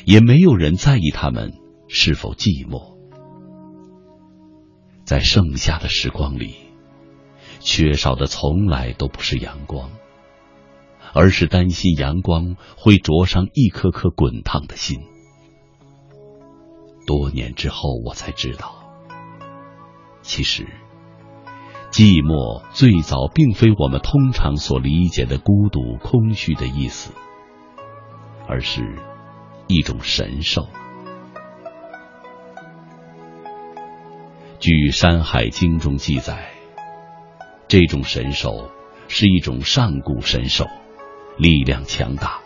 也没有人在意他们是否寂寞。在盛夏的时光里，缺少的从来都不是阳光，而是担心阳光会灼伤一颗颗滚烫的心。多年之后，我才知道，其实。寂寞最早并非我们通常所理解的孤独、空虚的意思，而是一种神兽。据《山海经》中记载，这种神兽是一种上古神兽，力量强大，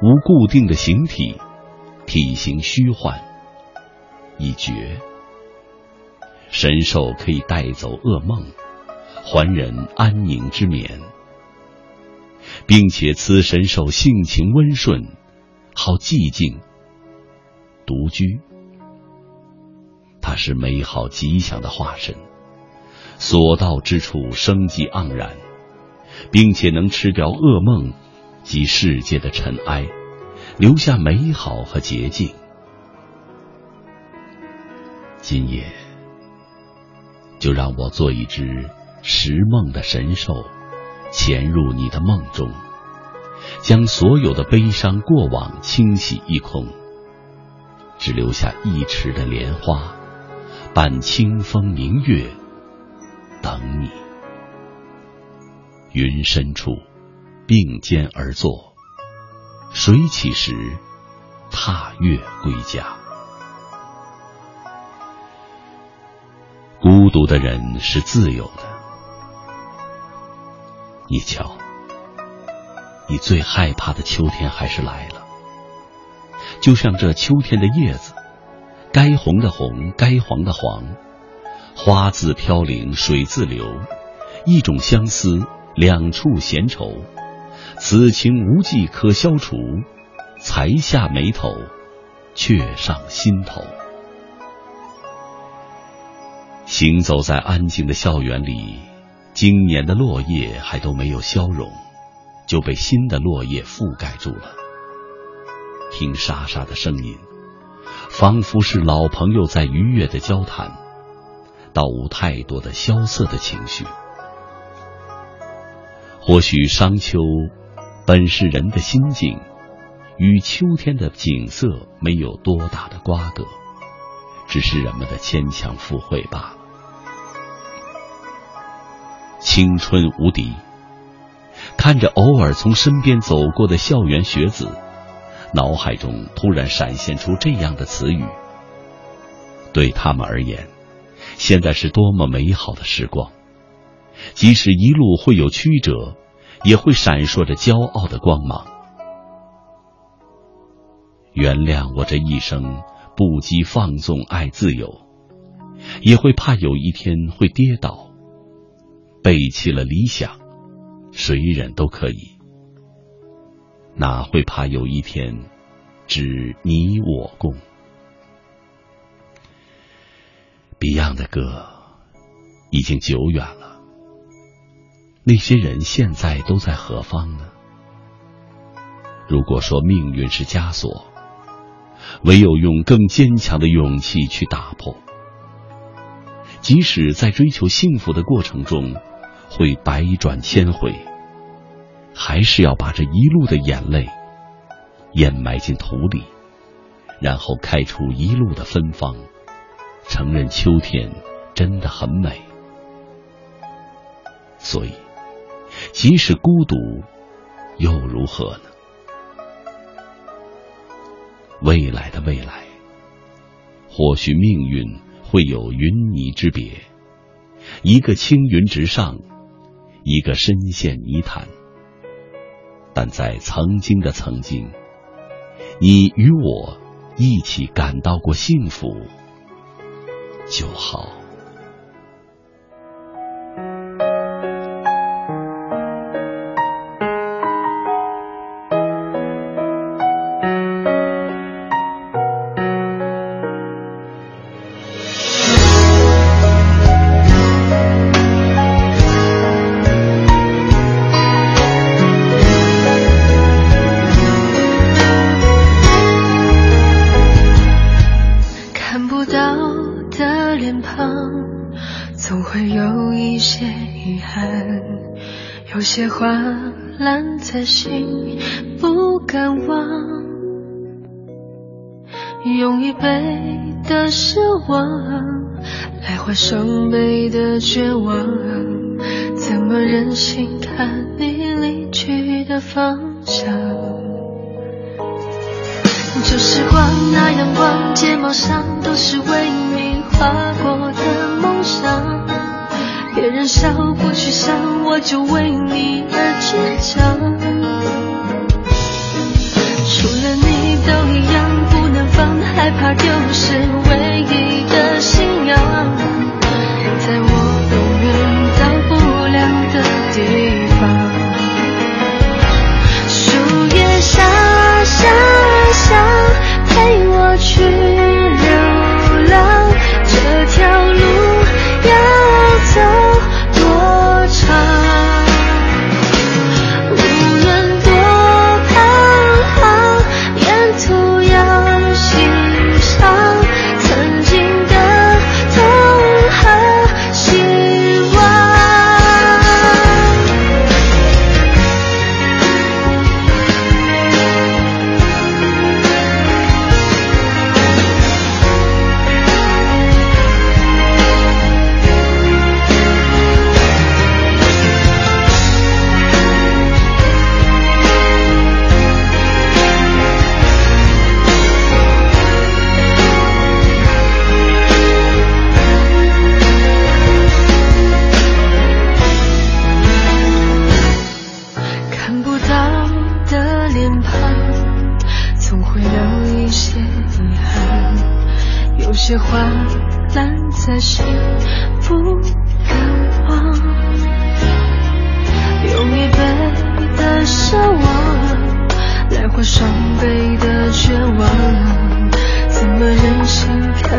无固定的形体，体型虚幻，一绝。神兽可以带走噩梦，还人安宁之眠，并且此神兽性情温顺，好寂静，独居。它是美好吉祥的化身，所到之处生机盎然，并且能吃掉噩梦及世界的尘埃，留下美好和洁净。今夜。就让我做一只食梦的神兽，潜入你的梦中，将所有的悲伤过往清洗一空，只留下一池的莲花，伴清风明月，等你。云深处，并肩而坐，水起时，踏月归家。孤独的人是自由的。你瞧，你最害怕的秋天还是来了。就像这秋天的叶子，该红的红，该黄的黄，花自飘零水自流，一种相思，两处闲愁，此情无计可消除，才下眉头，却上心头。行走在安静的校园里，今年的落叶还都没有消融，就被新的落叶覆盖住了。听沙沙的声音，仿佛是老朋友在愉悦的交谈，倒无太多的萧瑟的情绪。或许商丘本是人的心境，与秋天的景色没有多大的瓜葛，只是人们的牵强附会罢了。青春无敌。看着偶尔从身边走过的校园学子，脑海中突然闪现出这样的词语。对他们而言，现在是多么美好的时光！即使一路会有曲折，也会闪烁着骄傲的光芒。原谅我这一生不羁放纵爱自由，也会怕有一天会跌倒。背弃了理想，谁人都可以，哪会怕有一天只你我共？Beyond 的歌已经久远了，那些人现在都在何方呢？如果说命运是枷锁，唯有用更坚强的勇气去打破，即使在追求幸福的过程中。会百转千回，还是要把这一路的眼泪掩埋进土里，然后开出一路的芬芳，承认秋天真的很美。所以，即使孤独，又如何呢？未来的未来，或许命运会有云泥之别，一个青云直上。一个深陷泥潭，但在曾经的曾经，你与我一起感到过幸福就好。的心不敢忘，用一杯的失望来换双倍的绝望，怎么忍心看你离去的方向？旧时光那阳光，睫毛上都是为你画过的梦想。别人笑不去想，我就为你而倔强。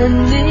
看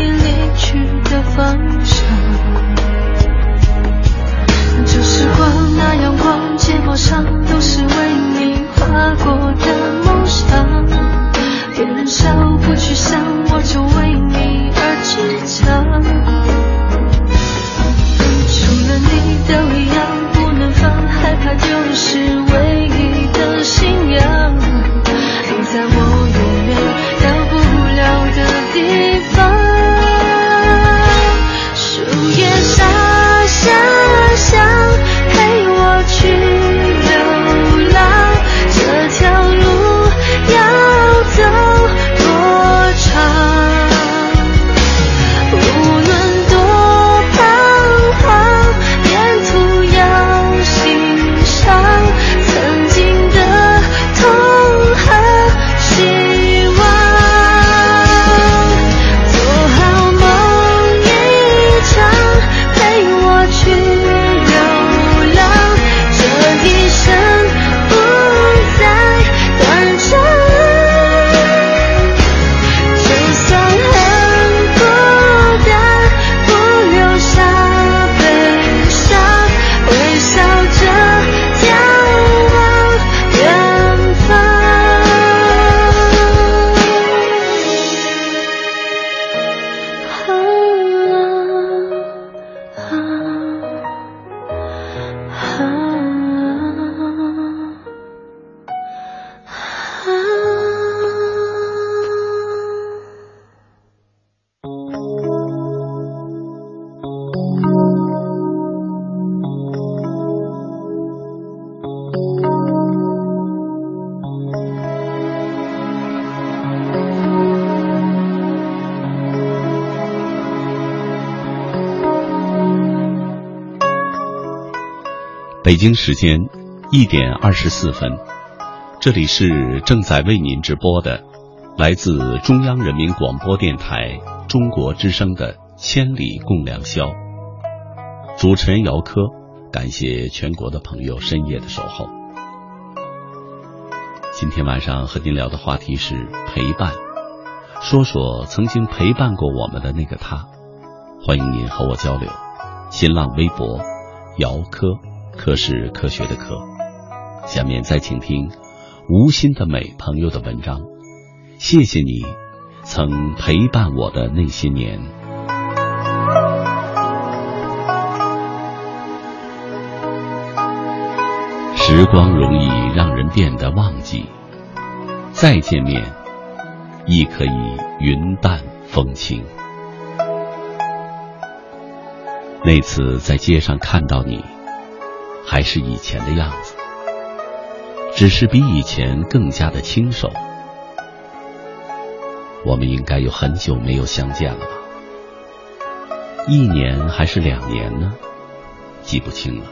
北京时间一点二十四分，这里是正在为您直播的，来自中央人民广播电台中国之声的《千里共良宵》。主持人姚科，感谢全国的朋友深夜的守候。今天晚上和您聊的话题是陪伴，说说曾经陪伴过我们的那个他。欢迎您和我交流。新浪微博姚科。科是科学的科。下面再请听无心的美朋友的文章。谢谢你曾陪伴我的那些年。时光容易让人变得忘记，再见面亦可以云淡风轻。那次在街上看到你。还是以前的样子，只是比以前更加的清瘦。我们应该有很久没有相见了吧？一年还是两年呢？记不清了。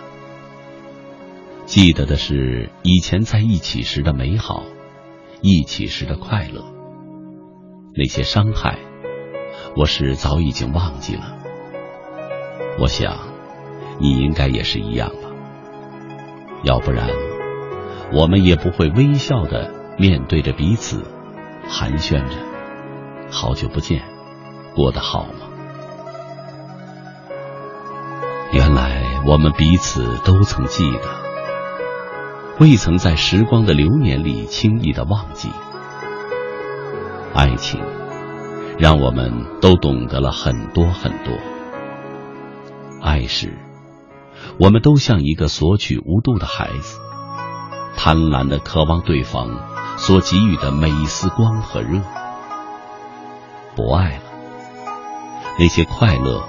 记得的是以前在一起时的美好，一起时的快乐。那些伤害，我是早已经忘记了。我想，你应该也是一样。要不然，我们也不会微笑的面对着彼此，寒暄着“好久不见，过得好吗？”原来我们彼此都曾记得。未曾在时光的流年里轻易的忘记，爱情让我们都懂得了很多很多。爱时，我们都像一个索取无度的孩子，贪婪的渴望对方所给予的每一丝光和热。不爱了，那些快乐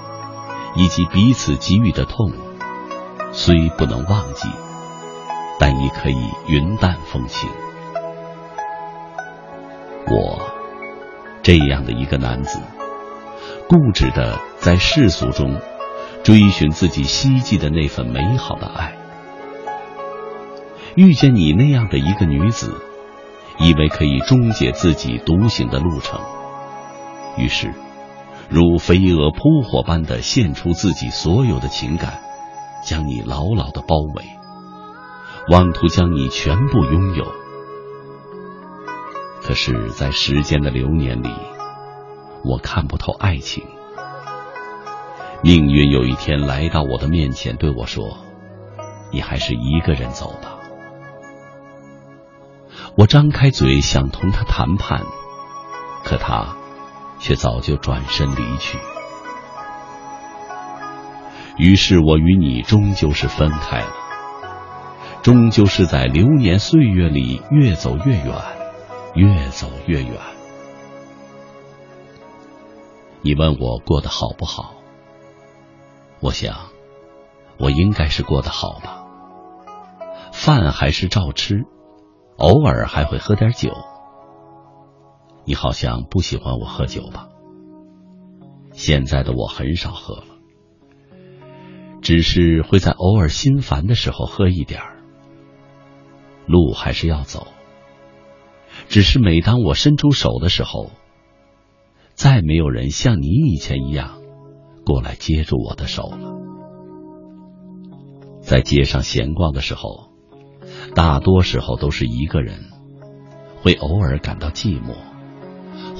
以及彼此给予的痛，虽不能忘记。但亦可以云淡风轻。我这样的一个男子，固执的在世俗中追寻自己希冀的那份美好的爱。遇见你那样的一个女子，以为可以终结自己独行的路程，于是如飞蛾扑火般的献出自己所有的情感，将你牢牢的包围。妄图将你全部拥有，可是，在时间的流年里，我看不透爱情。命运有一天来到我的面前，对我说：“你还是一个人走吧。”我张开嘴想同他谈判，可他却早就转身离去。于是我与你终究是分开了。终究是在流年岁月里越走越远，越走越远。你问我过得好不好？我想，我应该是过得好吧。饭还是照吃，偶尔还会喝点酒。你好像不喜欢我喝酒吧？现在的我很少喝了，只是会在偶尔心烦的时候喝一点儿。路还是要走，只是每当我伸出手的时候，再没有人像你以前一样过来接住我的手了。在街上闲逛的时候，大多时候都是一个人，会偶尔感到寂寞，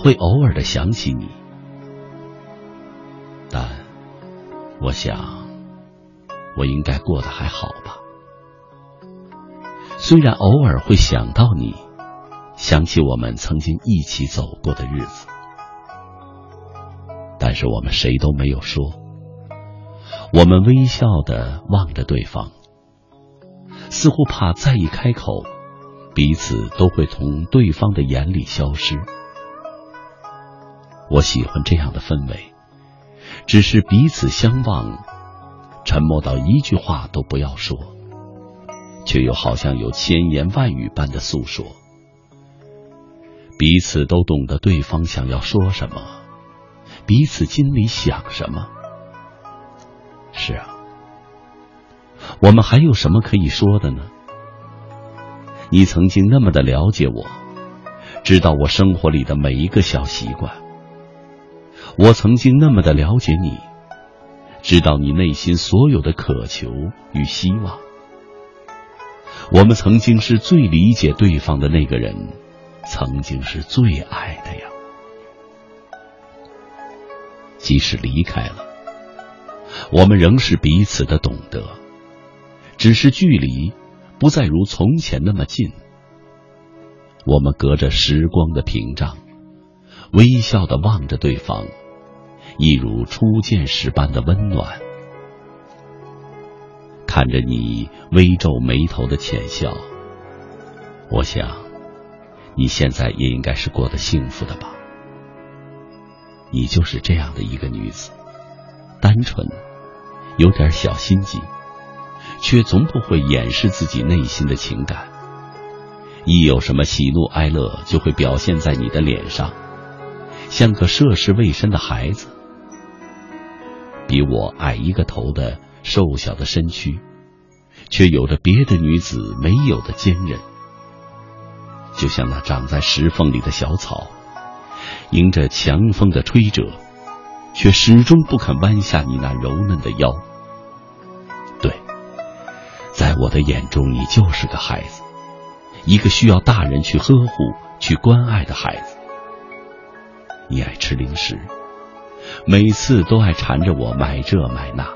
会偶尔的想起你，但我想，我应该过得还好吧。虽然偶尔会想到你，想起我们曾经一起走过的日子，但是我们谁都没有说。我们微笑的望着对方，似乎怕再一开口，彼此都会从对方的眼里消失。我喜欢这样的氛围，只是彼此相望，沉默到一句话都不要说。却又好像有千言万语般的诉说，彼此都懂得对方想要说什么，彼此心里想什么。是啊，我们还有什么可以说的呢？你曾经那么的了解我，知道我生活里的每一个小习惯；我曾经那么的了解你，知道你内心所有的渴求与希望。我们曾经是最理解对方的那个人，曾经是最爱的呀。即使离开了，我们仍是彼此的懂得，只是距离不再如从前那么近。我们隔着时光的屏障，微笑的望着对方，一如初见时般的温暖。看着你微皱眉头的浅笑，我想，你现在也应该是过得幸福的吧？你就是这样的一个女子，单纯，有点小心机，却从不会掩饰自己内心的情感。一有什么喜怒哀乐，就会表现在你的脸上，像个涉世未深的孩子。比我矮一个头的瘦小的身躯，却有着别的女子没有的坚韧，就像那长在石缝里的小草，迎着强风的吹折，却始终不肯弯下你那柔嫩的腰。对，在我的眼中，你就是个孩子，一个需要大人去呵护、去关爱的孩子。你爱吃零食。每次都爱缠着我买这买那，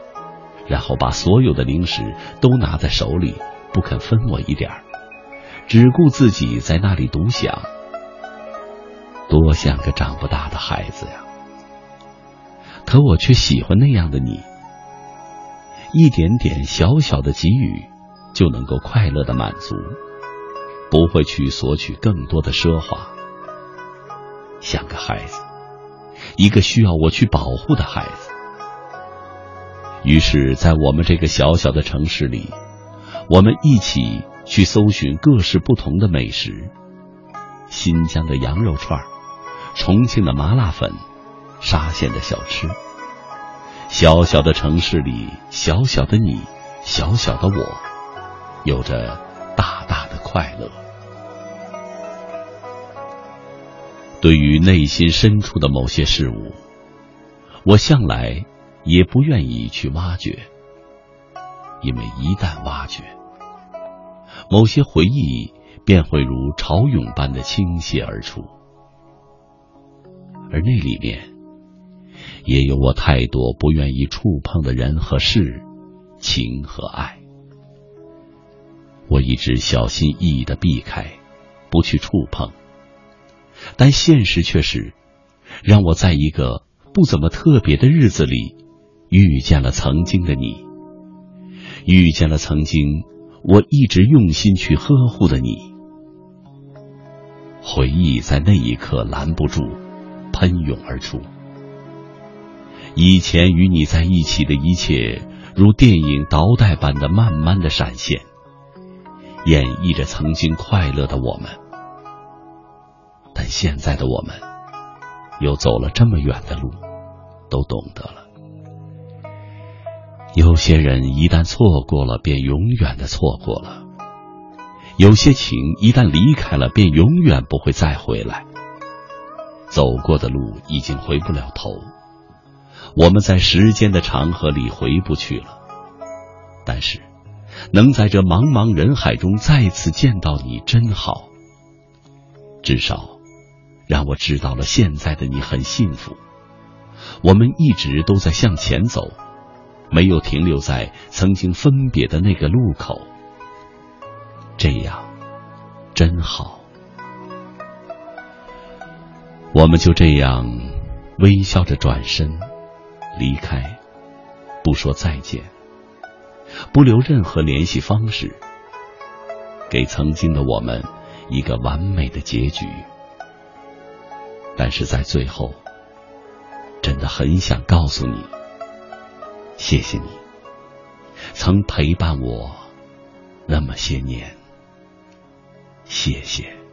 然后把所有的零食都拿在手里，不肯分我一点儿，只顾自己在那里独享，多像个长不大的孩子呀！可我却喜欢那样的你，一点点小小的给予，就能够快乐的满足，不会去索取更多的奢华，像个孩子。一个需要我去保护的孩子。于是，在我们这个小小的城市里，我们一起去搜寻各式不同的美食：新疆的羊肉串儿重庆的麻辣粉、沙县的小吃。小小的城市里，小小的你，小小的我，有着大大的快乐。对于内心深处的某些事物，我向来也不愿意去挖掘，因为一旦挖掘，某些回忆便会如潮涌般的倾泻而出，而那里面也有我太多不愿意触碰的人和事、情和爱。我一直小心翼翼的避开，不去触碰。但现实却是，让我在一个不怎么特别的日子里，遇见了曾经的你，遇见了曾经我一直用心去呵护的你。回忆在那一刻拦不住，喷涌而出。以前与你在一起的一切，如电影倒带般的慢慢的闪现，演绎着曾经快乐的我们。但现在的我们，又走了这么远的路，都懂得了。有些人一旦错过了，便永远的错过了；有些情一旦离开了，便永远不会再回来。走过的路已经回不了头，我们在时间的长河里回不去了。但是，能在这茫茫人海中再次见到你，真好。至少。让我知道了，现在的你很幸福。我们一直都在向前走，没有停留在曾经分别的那个路口。这样真好。我们就这样微笑着转身离开，不说再见，不留任何联系方式，给曾经的我们一个完美的结局。但是在最后，真的很想告诉你，谢谢你，曾陪伴我那么些年，谢谢。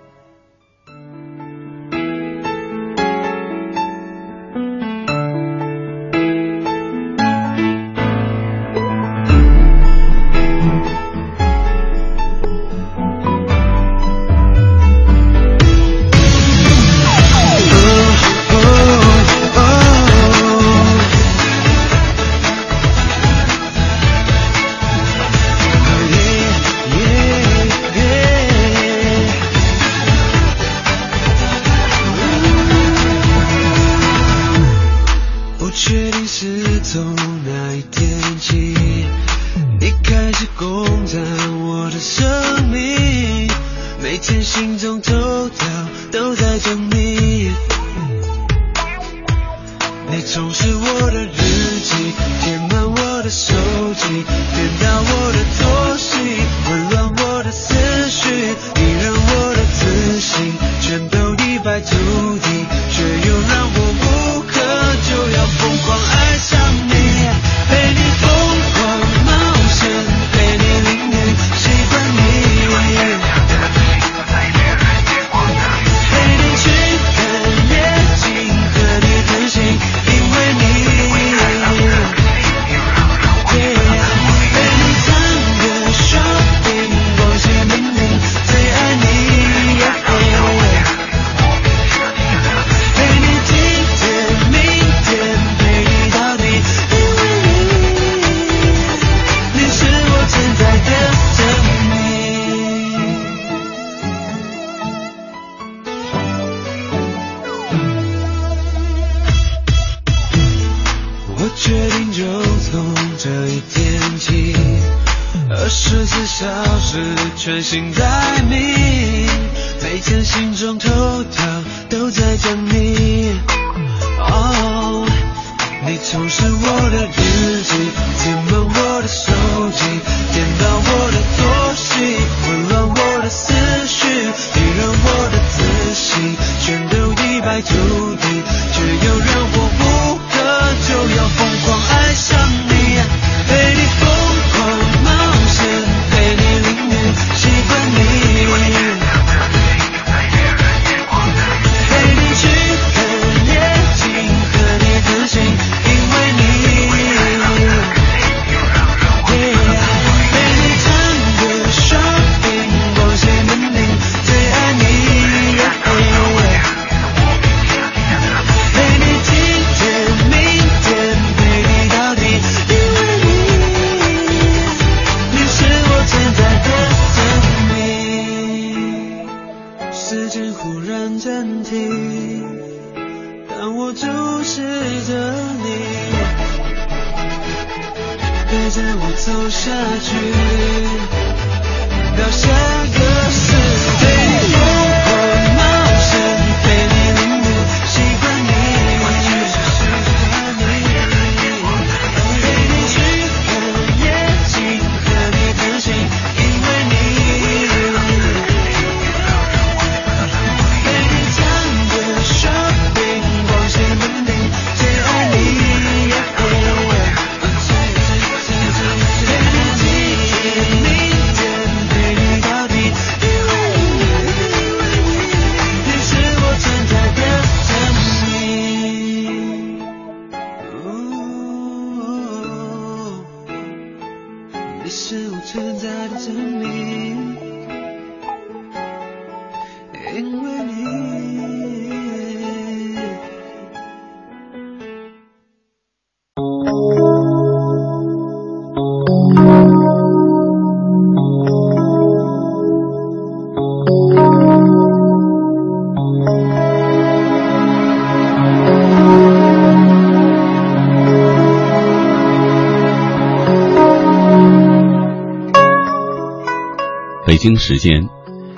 北京时间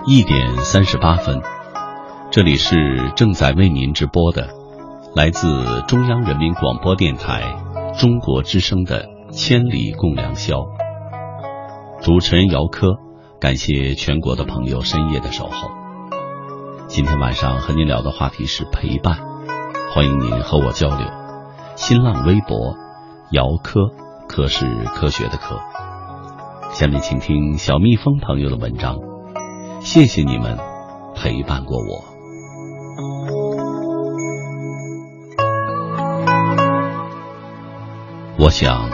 一点三十八分，这里是正在为您直播的，来自中央人民广播电台中国之声的《千里共良宵》。主持人姚科，感谢全国的朋友深夜的守候。今天晚上和您聊的话题是陪伴，欢迎您和我交流。新浪微博姚科，科是科学的科。下面请听小蜜蜂朋友的文章，谢谢你们陪伴过我。我想，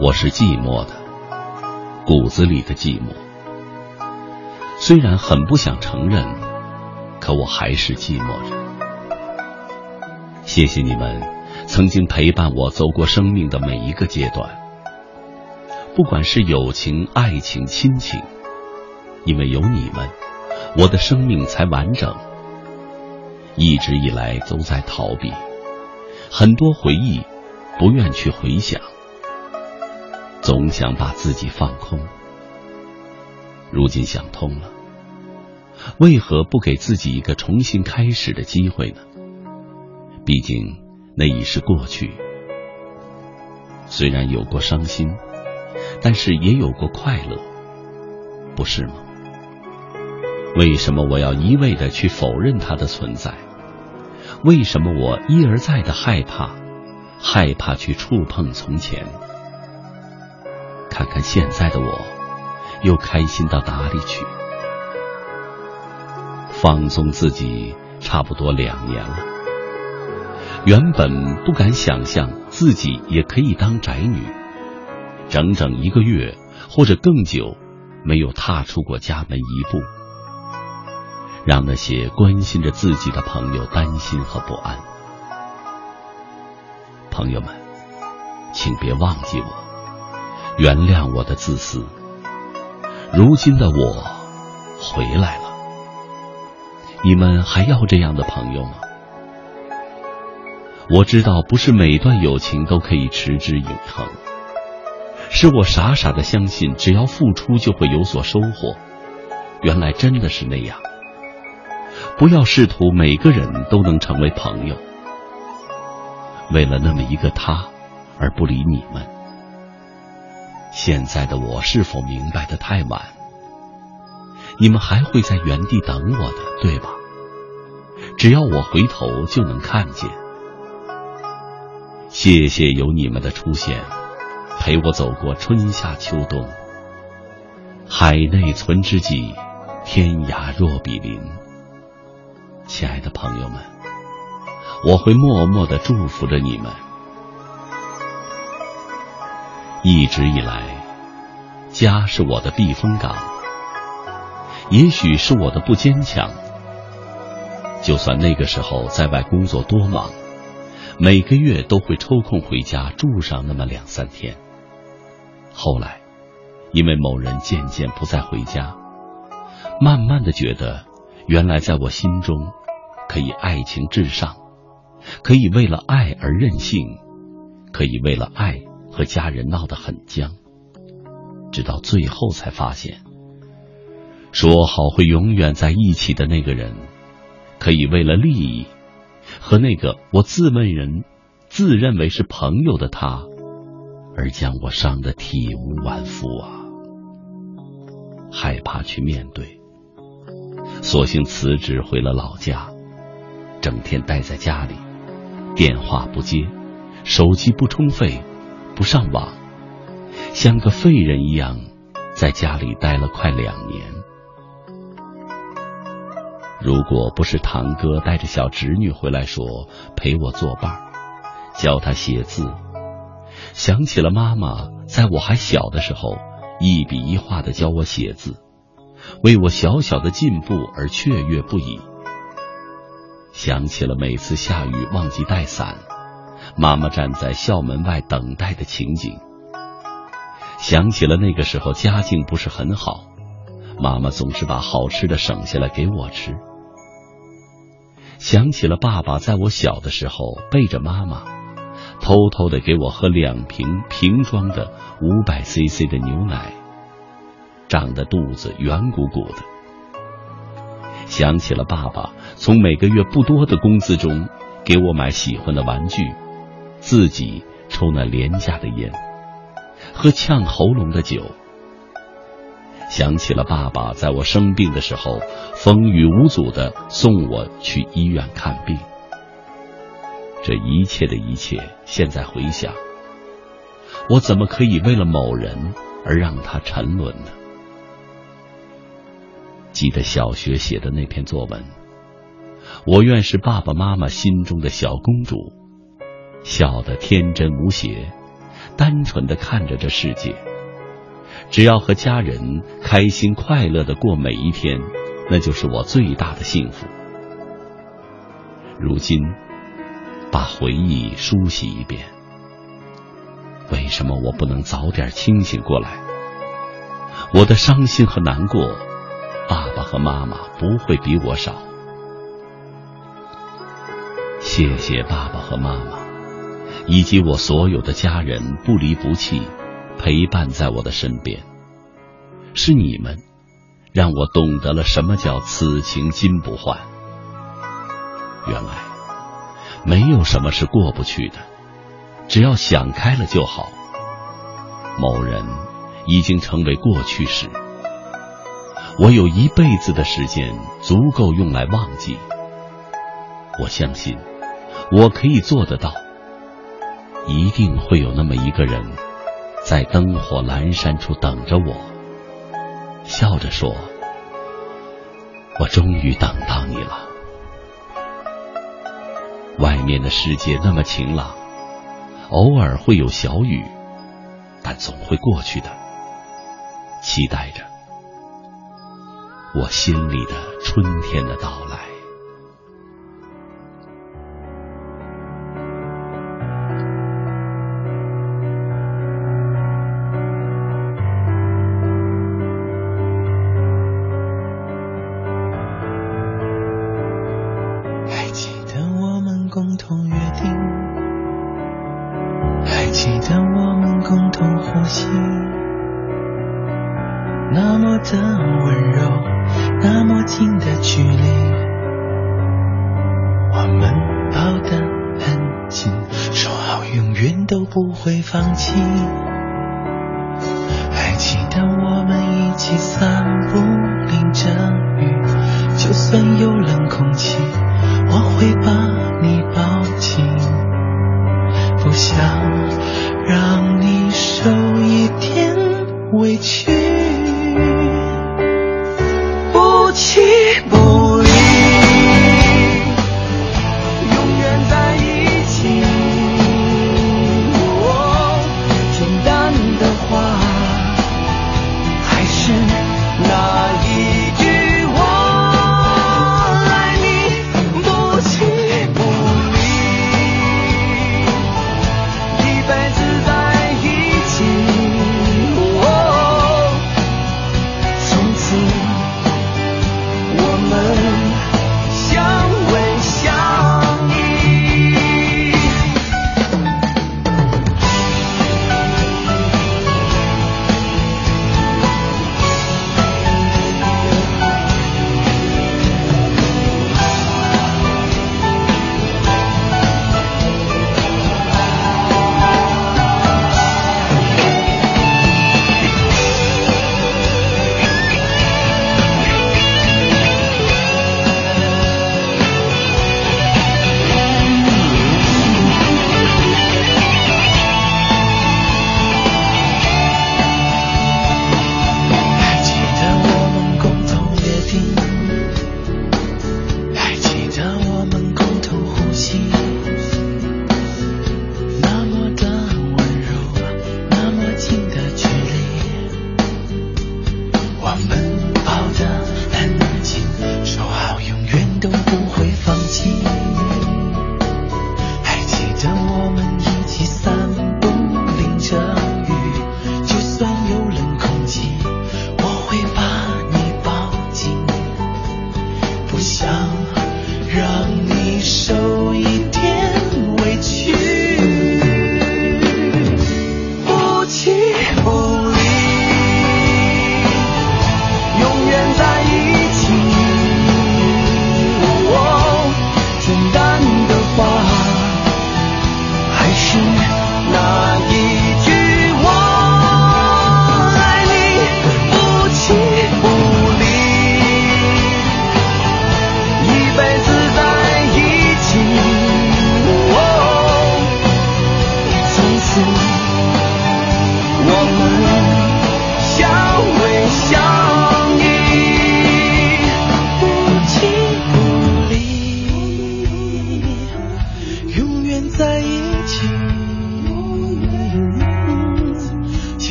我是寂寞的，骨子里的寂寞。虽然很不想承认，可我还是寂寞着。谢谢你们曾经陪伴我走过生命的每一个阶段。不管是友情、爱情、亲情，因为有你们，我的生命才完整。一直以来都在逃避，很多回忆不愿去回想，总想把自己放空。如今想通了，为何不给自己一个重新开始的机会呢？毕竟那已是过去，虽然有过伤心。但是也有过快乐，不是吗？为什么我要一味的去否认它的存在？为什么我一而再的害怕，害怕去触碰从前？看看现在的我，又开心到哪里去？放纵自己差不多两年了，原本不敢想象自己也可以当宅女。整整一个月或者更久，没有踏出过家门一步，让那些关心着自己的朋友担心和不安。朋友们，请别忘记我，原谅我的自私。如今的我回来了，你们还要这样的朋友吗？我知道不是每段友情都可以持之以恒，是我傻傻的相信，只要付出就会有所收获。原来真的是那样。不要试图每个人都能成为朋友，为了那么一个他而不理你们。现在的我是否明白的太晚？你们还会在原地等我的，对吧？只要我回头就能看见。谢谢有你们的出现，陪我走过春夏秋冬。海内存知己，天涯若比邻。亲爱的朋友们，我会默默的祝福着你们。一直以来，家是我的避风港。也许是我的不坚强，就算那个时候在外工作多忙。每个月都会抽空回家住上那么两三天。后来，因为某人渐渐不再回家，慢慢的觉得，原来在我心中，可以爱情至上，可以为了爱而任性，可以为了爱和家人闹得很僵。直到最后才发现，说好会永远在一起的那个人，可以为了利益。和那个我自问人、自认为是朋友的他，而将我伤得体无完肤啊！害怕去面对，索性辞职回了老家，整天待在家里，电话不接，手机不充费，不上网，像个废人一样，在家里待了快两年。如果不是堂哥带着小侄女回来说陪我作伴，教他写字，想起了妈妈在我还小的时候一笔一画的教我写字，为我小小的进步而雀跃不已。想起了每次下雨忘记带伞，妈妈站在校门外等待的情景。想起了那个时候家境不是很好，妈妈总是把好吃的省下来给我吃。想起了爸爸在我小的时候背着妈妈，偷偷的给我喝两瓶瓶装的五百 CC 的牛奶，胀得肚子圆鼓鼓的。想起了爸爸从每个月不多的工资中给我买喜欢的玩具，自己抽那廉价的烟，喝呛喉咙的酒。想起了爸爸在我生病的时候风雨无阻的送我去医院看病，这一切的一切，现在回想，我怎么可以为了某人而让他沉沦呢？记得小学写的那篇作文，我愿是爸爸妈妈心中的小公主，笑得天真无邪，单纯的看着这世界。只要和家人开心快乐的过每一天，那就是我最大的幸福。如今，把回忆梳洗一遍，为什么我不能早点清醒过来？我的伤心和难过，爸爸和妈妈不会比我少。谢谢爸爸和妈妈，以及我所有的家人不离不弃。陪伴在我的身边，是你们让我懂得了什么叫此情金不换。原来没有什么是过不去的，只要想开了就好。某人已经成为过去时，我有一辈子的时间足够用来忘记。我相信我可以做得到，一定会有那么一个人。在灯火阑珊处等着我，笑着说：“我终于等到你了。”外面的世界那么晴朗，偶尔会有小雨，但总会过去的。期待着我心里的春天的到来。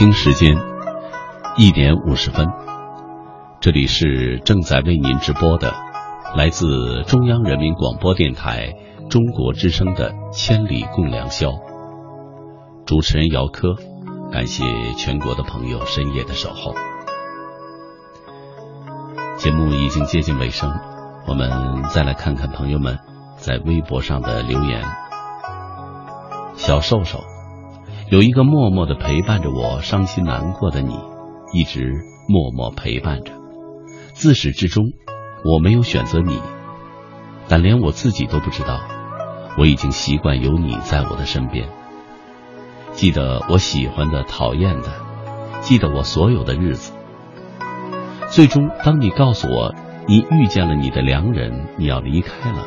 北京时间一点五十分这里是正在为您直播的来自中央人民广播电台中国之声的千里共良宵主持人姚科感谢全国的朋友深夜的守候。节目已经接近尾声我们再来看看朋友们在微博上的留言。小瘦瘦有一个默默的陪伴着我伤心难过的你，一直默默陪伴着。自始至终，我没有选择你，但连我自己都不知道，我已经习惯有你在我的身边。记得我喜欢的、讨厌的，记得我所有的日子。最终，当你告诉我你遇见了你的良人，你要离开了，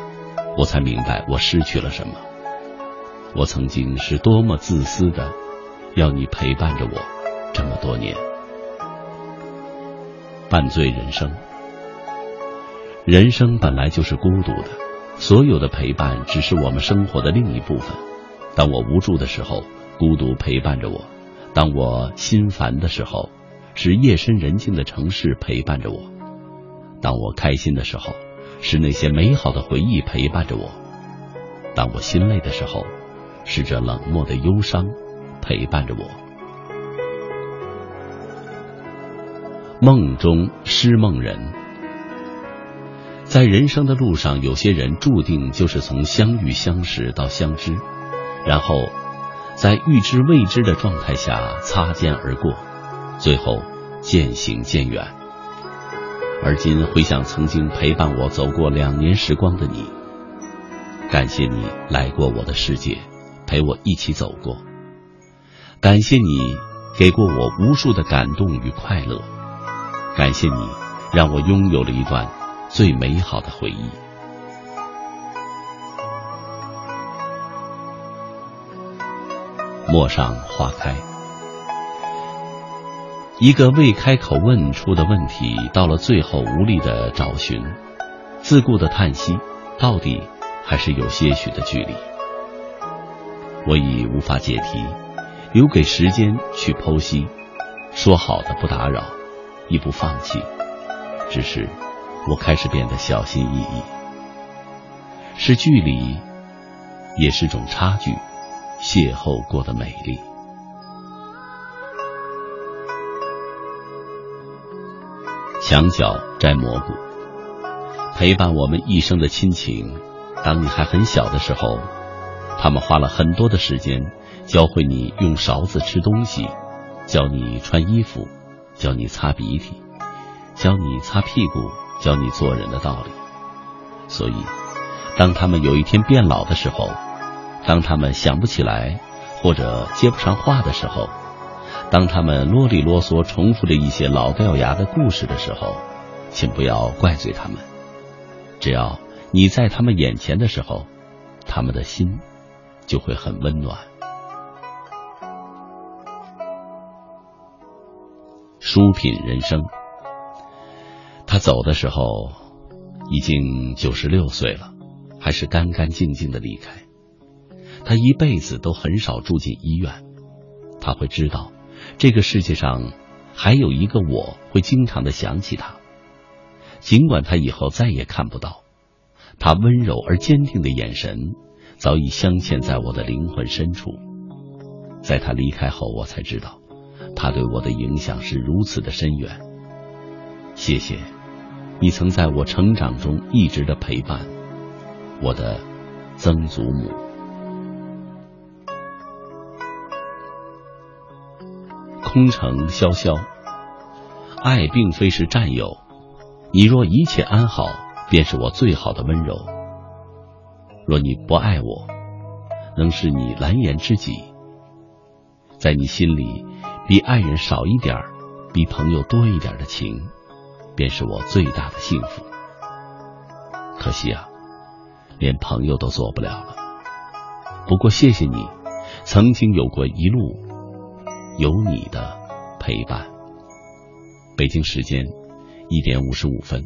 我才明白我失去了什么。我曾经是多么自私的，要你陪伴着我这么多年。半醉人生，人生本来就是孤独的，所有的陪伴只是我们生活的另一部分。当我无助的时候，孤独陪伴着我；当我心烦的时候，是夜深人静的城市陪伴着我；当我开心的时候，是那些美好的回忆陪伴着我；当我心累的时候，是这冷漠的忧伤陪伴着我。梦中失梦人，在人生的路上，有些人注定就是从相遇、相识到相知，然后在预知未知的状态下擦肩而过，最后渐行渐远。而今回想曾经陪伴我走过两年时光的你，感谢你来过我的世界。陪我一起走过，感谢你给过我无数的感动与快乐，感谢你让我拥有了一段最美好的回忆。陌上花开，一个未开口问出的问题，到了最后无力的找寻，自顾的叹息，到底还是有些许的距离。我已无法解题，留给时间去剖析。说好的不打扰，亦不放弃，只是我开始变得小心翼翼。是距离，也是种差距。邂逅过的美丽，墙角摘蘑菇，陪伴我们一生的亲情。当你还很小的时候。他们花了很多的时间教会你用勺子吃东西，教你穿衣服，教你擦鼻涕，教你擦屁股，教你做人的道理。所以，当他们有一天变老的时候，当他们想不起来或者接不上话的时候，当他们啰里啰嗦重复着一些老掉牙的故事的时候，请不要怪罪他们。只要你在他们眼前的时候，他们的心。就会很温暖。书品人生，他走的时候已经九十六岁了，还是干干净净的离开。他一辈子都很少住进医院，他会知道这个世界上还有一个我会经常的想起他，尽管他以后再也看不到他温柔而坚定的眼神。早已镶嵌在我的灵魂深处，在他离开后，我才知道，他对我的影响是如此的深远。谢谢，你曾在我成长中一直的陪伴，我的曾祖母。空城萧萧，爱并非是占有，你若一切安好，便是我最好的温柔。若你不爱我，能是你蓝颜知己，在你心里，比爱人少一点比朋友多一点的情，便是我最大的幸福。可惜啊，连朋友都做不了了。不过谢谢你，曾经有过一路有你的陪伴。北京时间一点五十五分，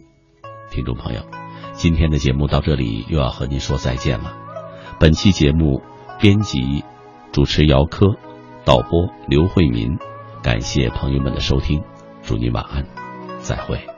听众朋友。今天的节目到这里又要和您说再见了。本期节目编辑、主持姚科，导播刘慧民，感谢朋友们的收听，祝您晚安，再会。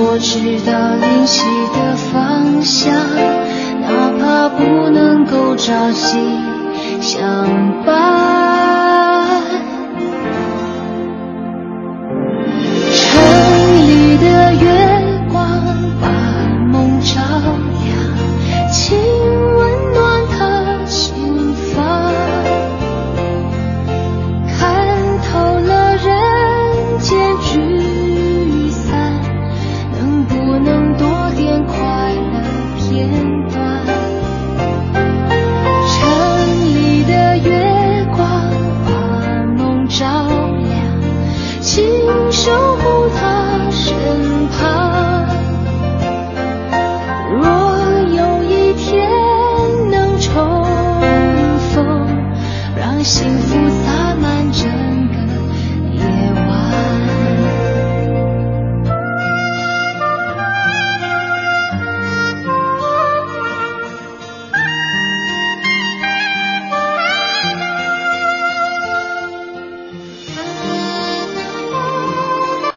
我知道灵犀的方向，哪怕不能够朝夕相伴。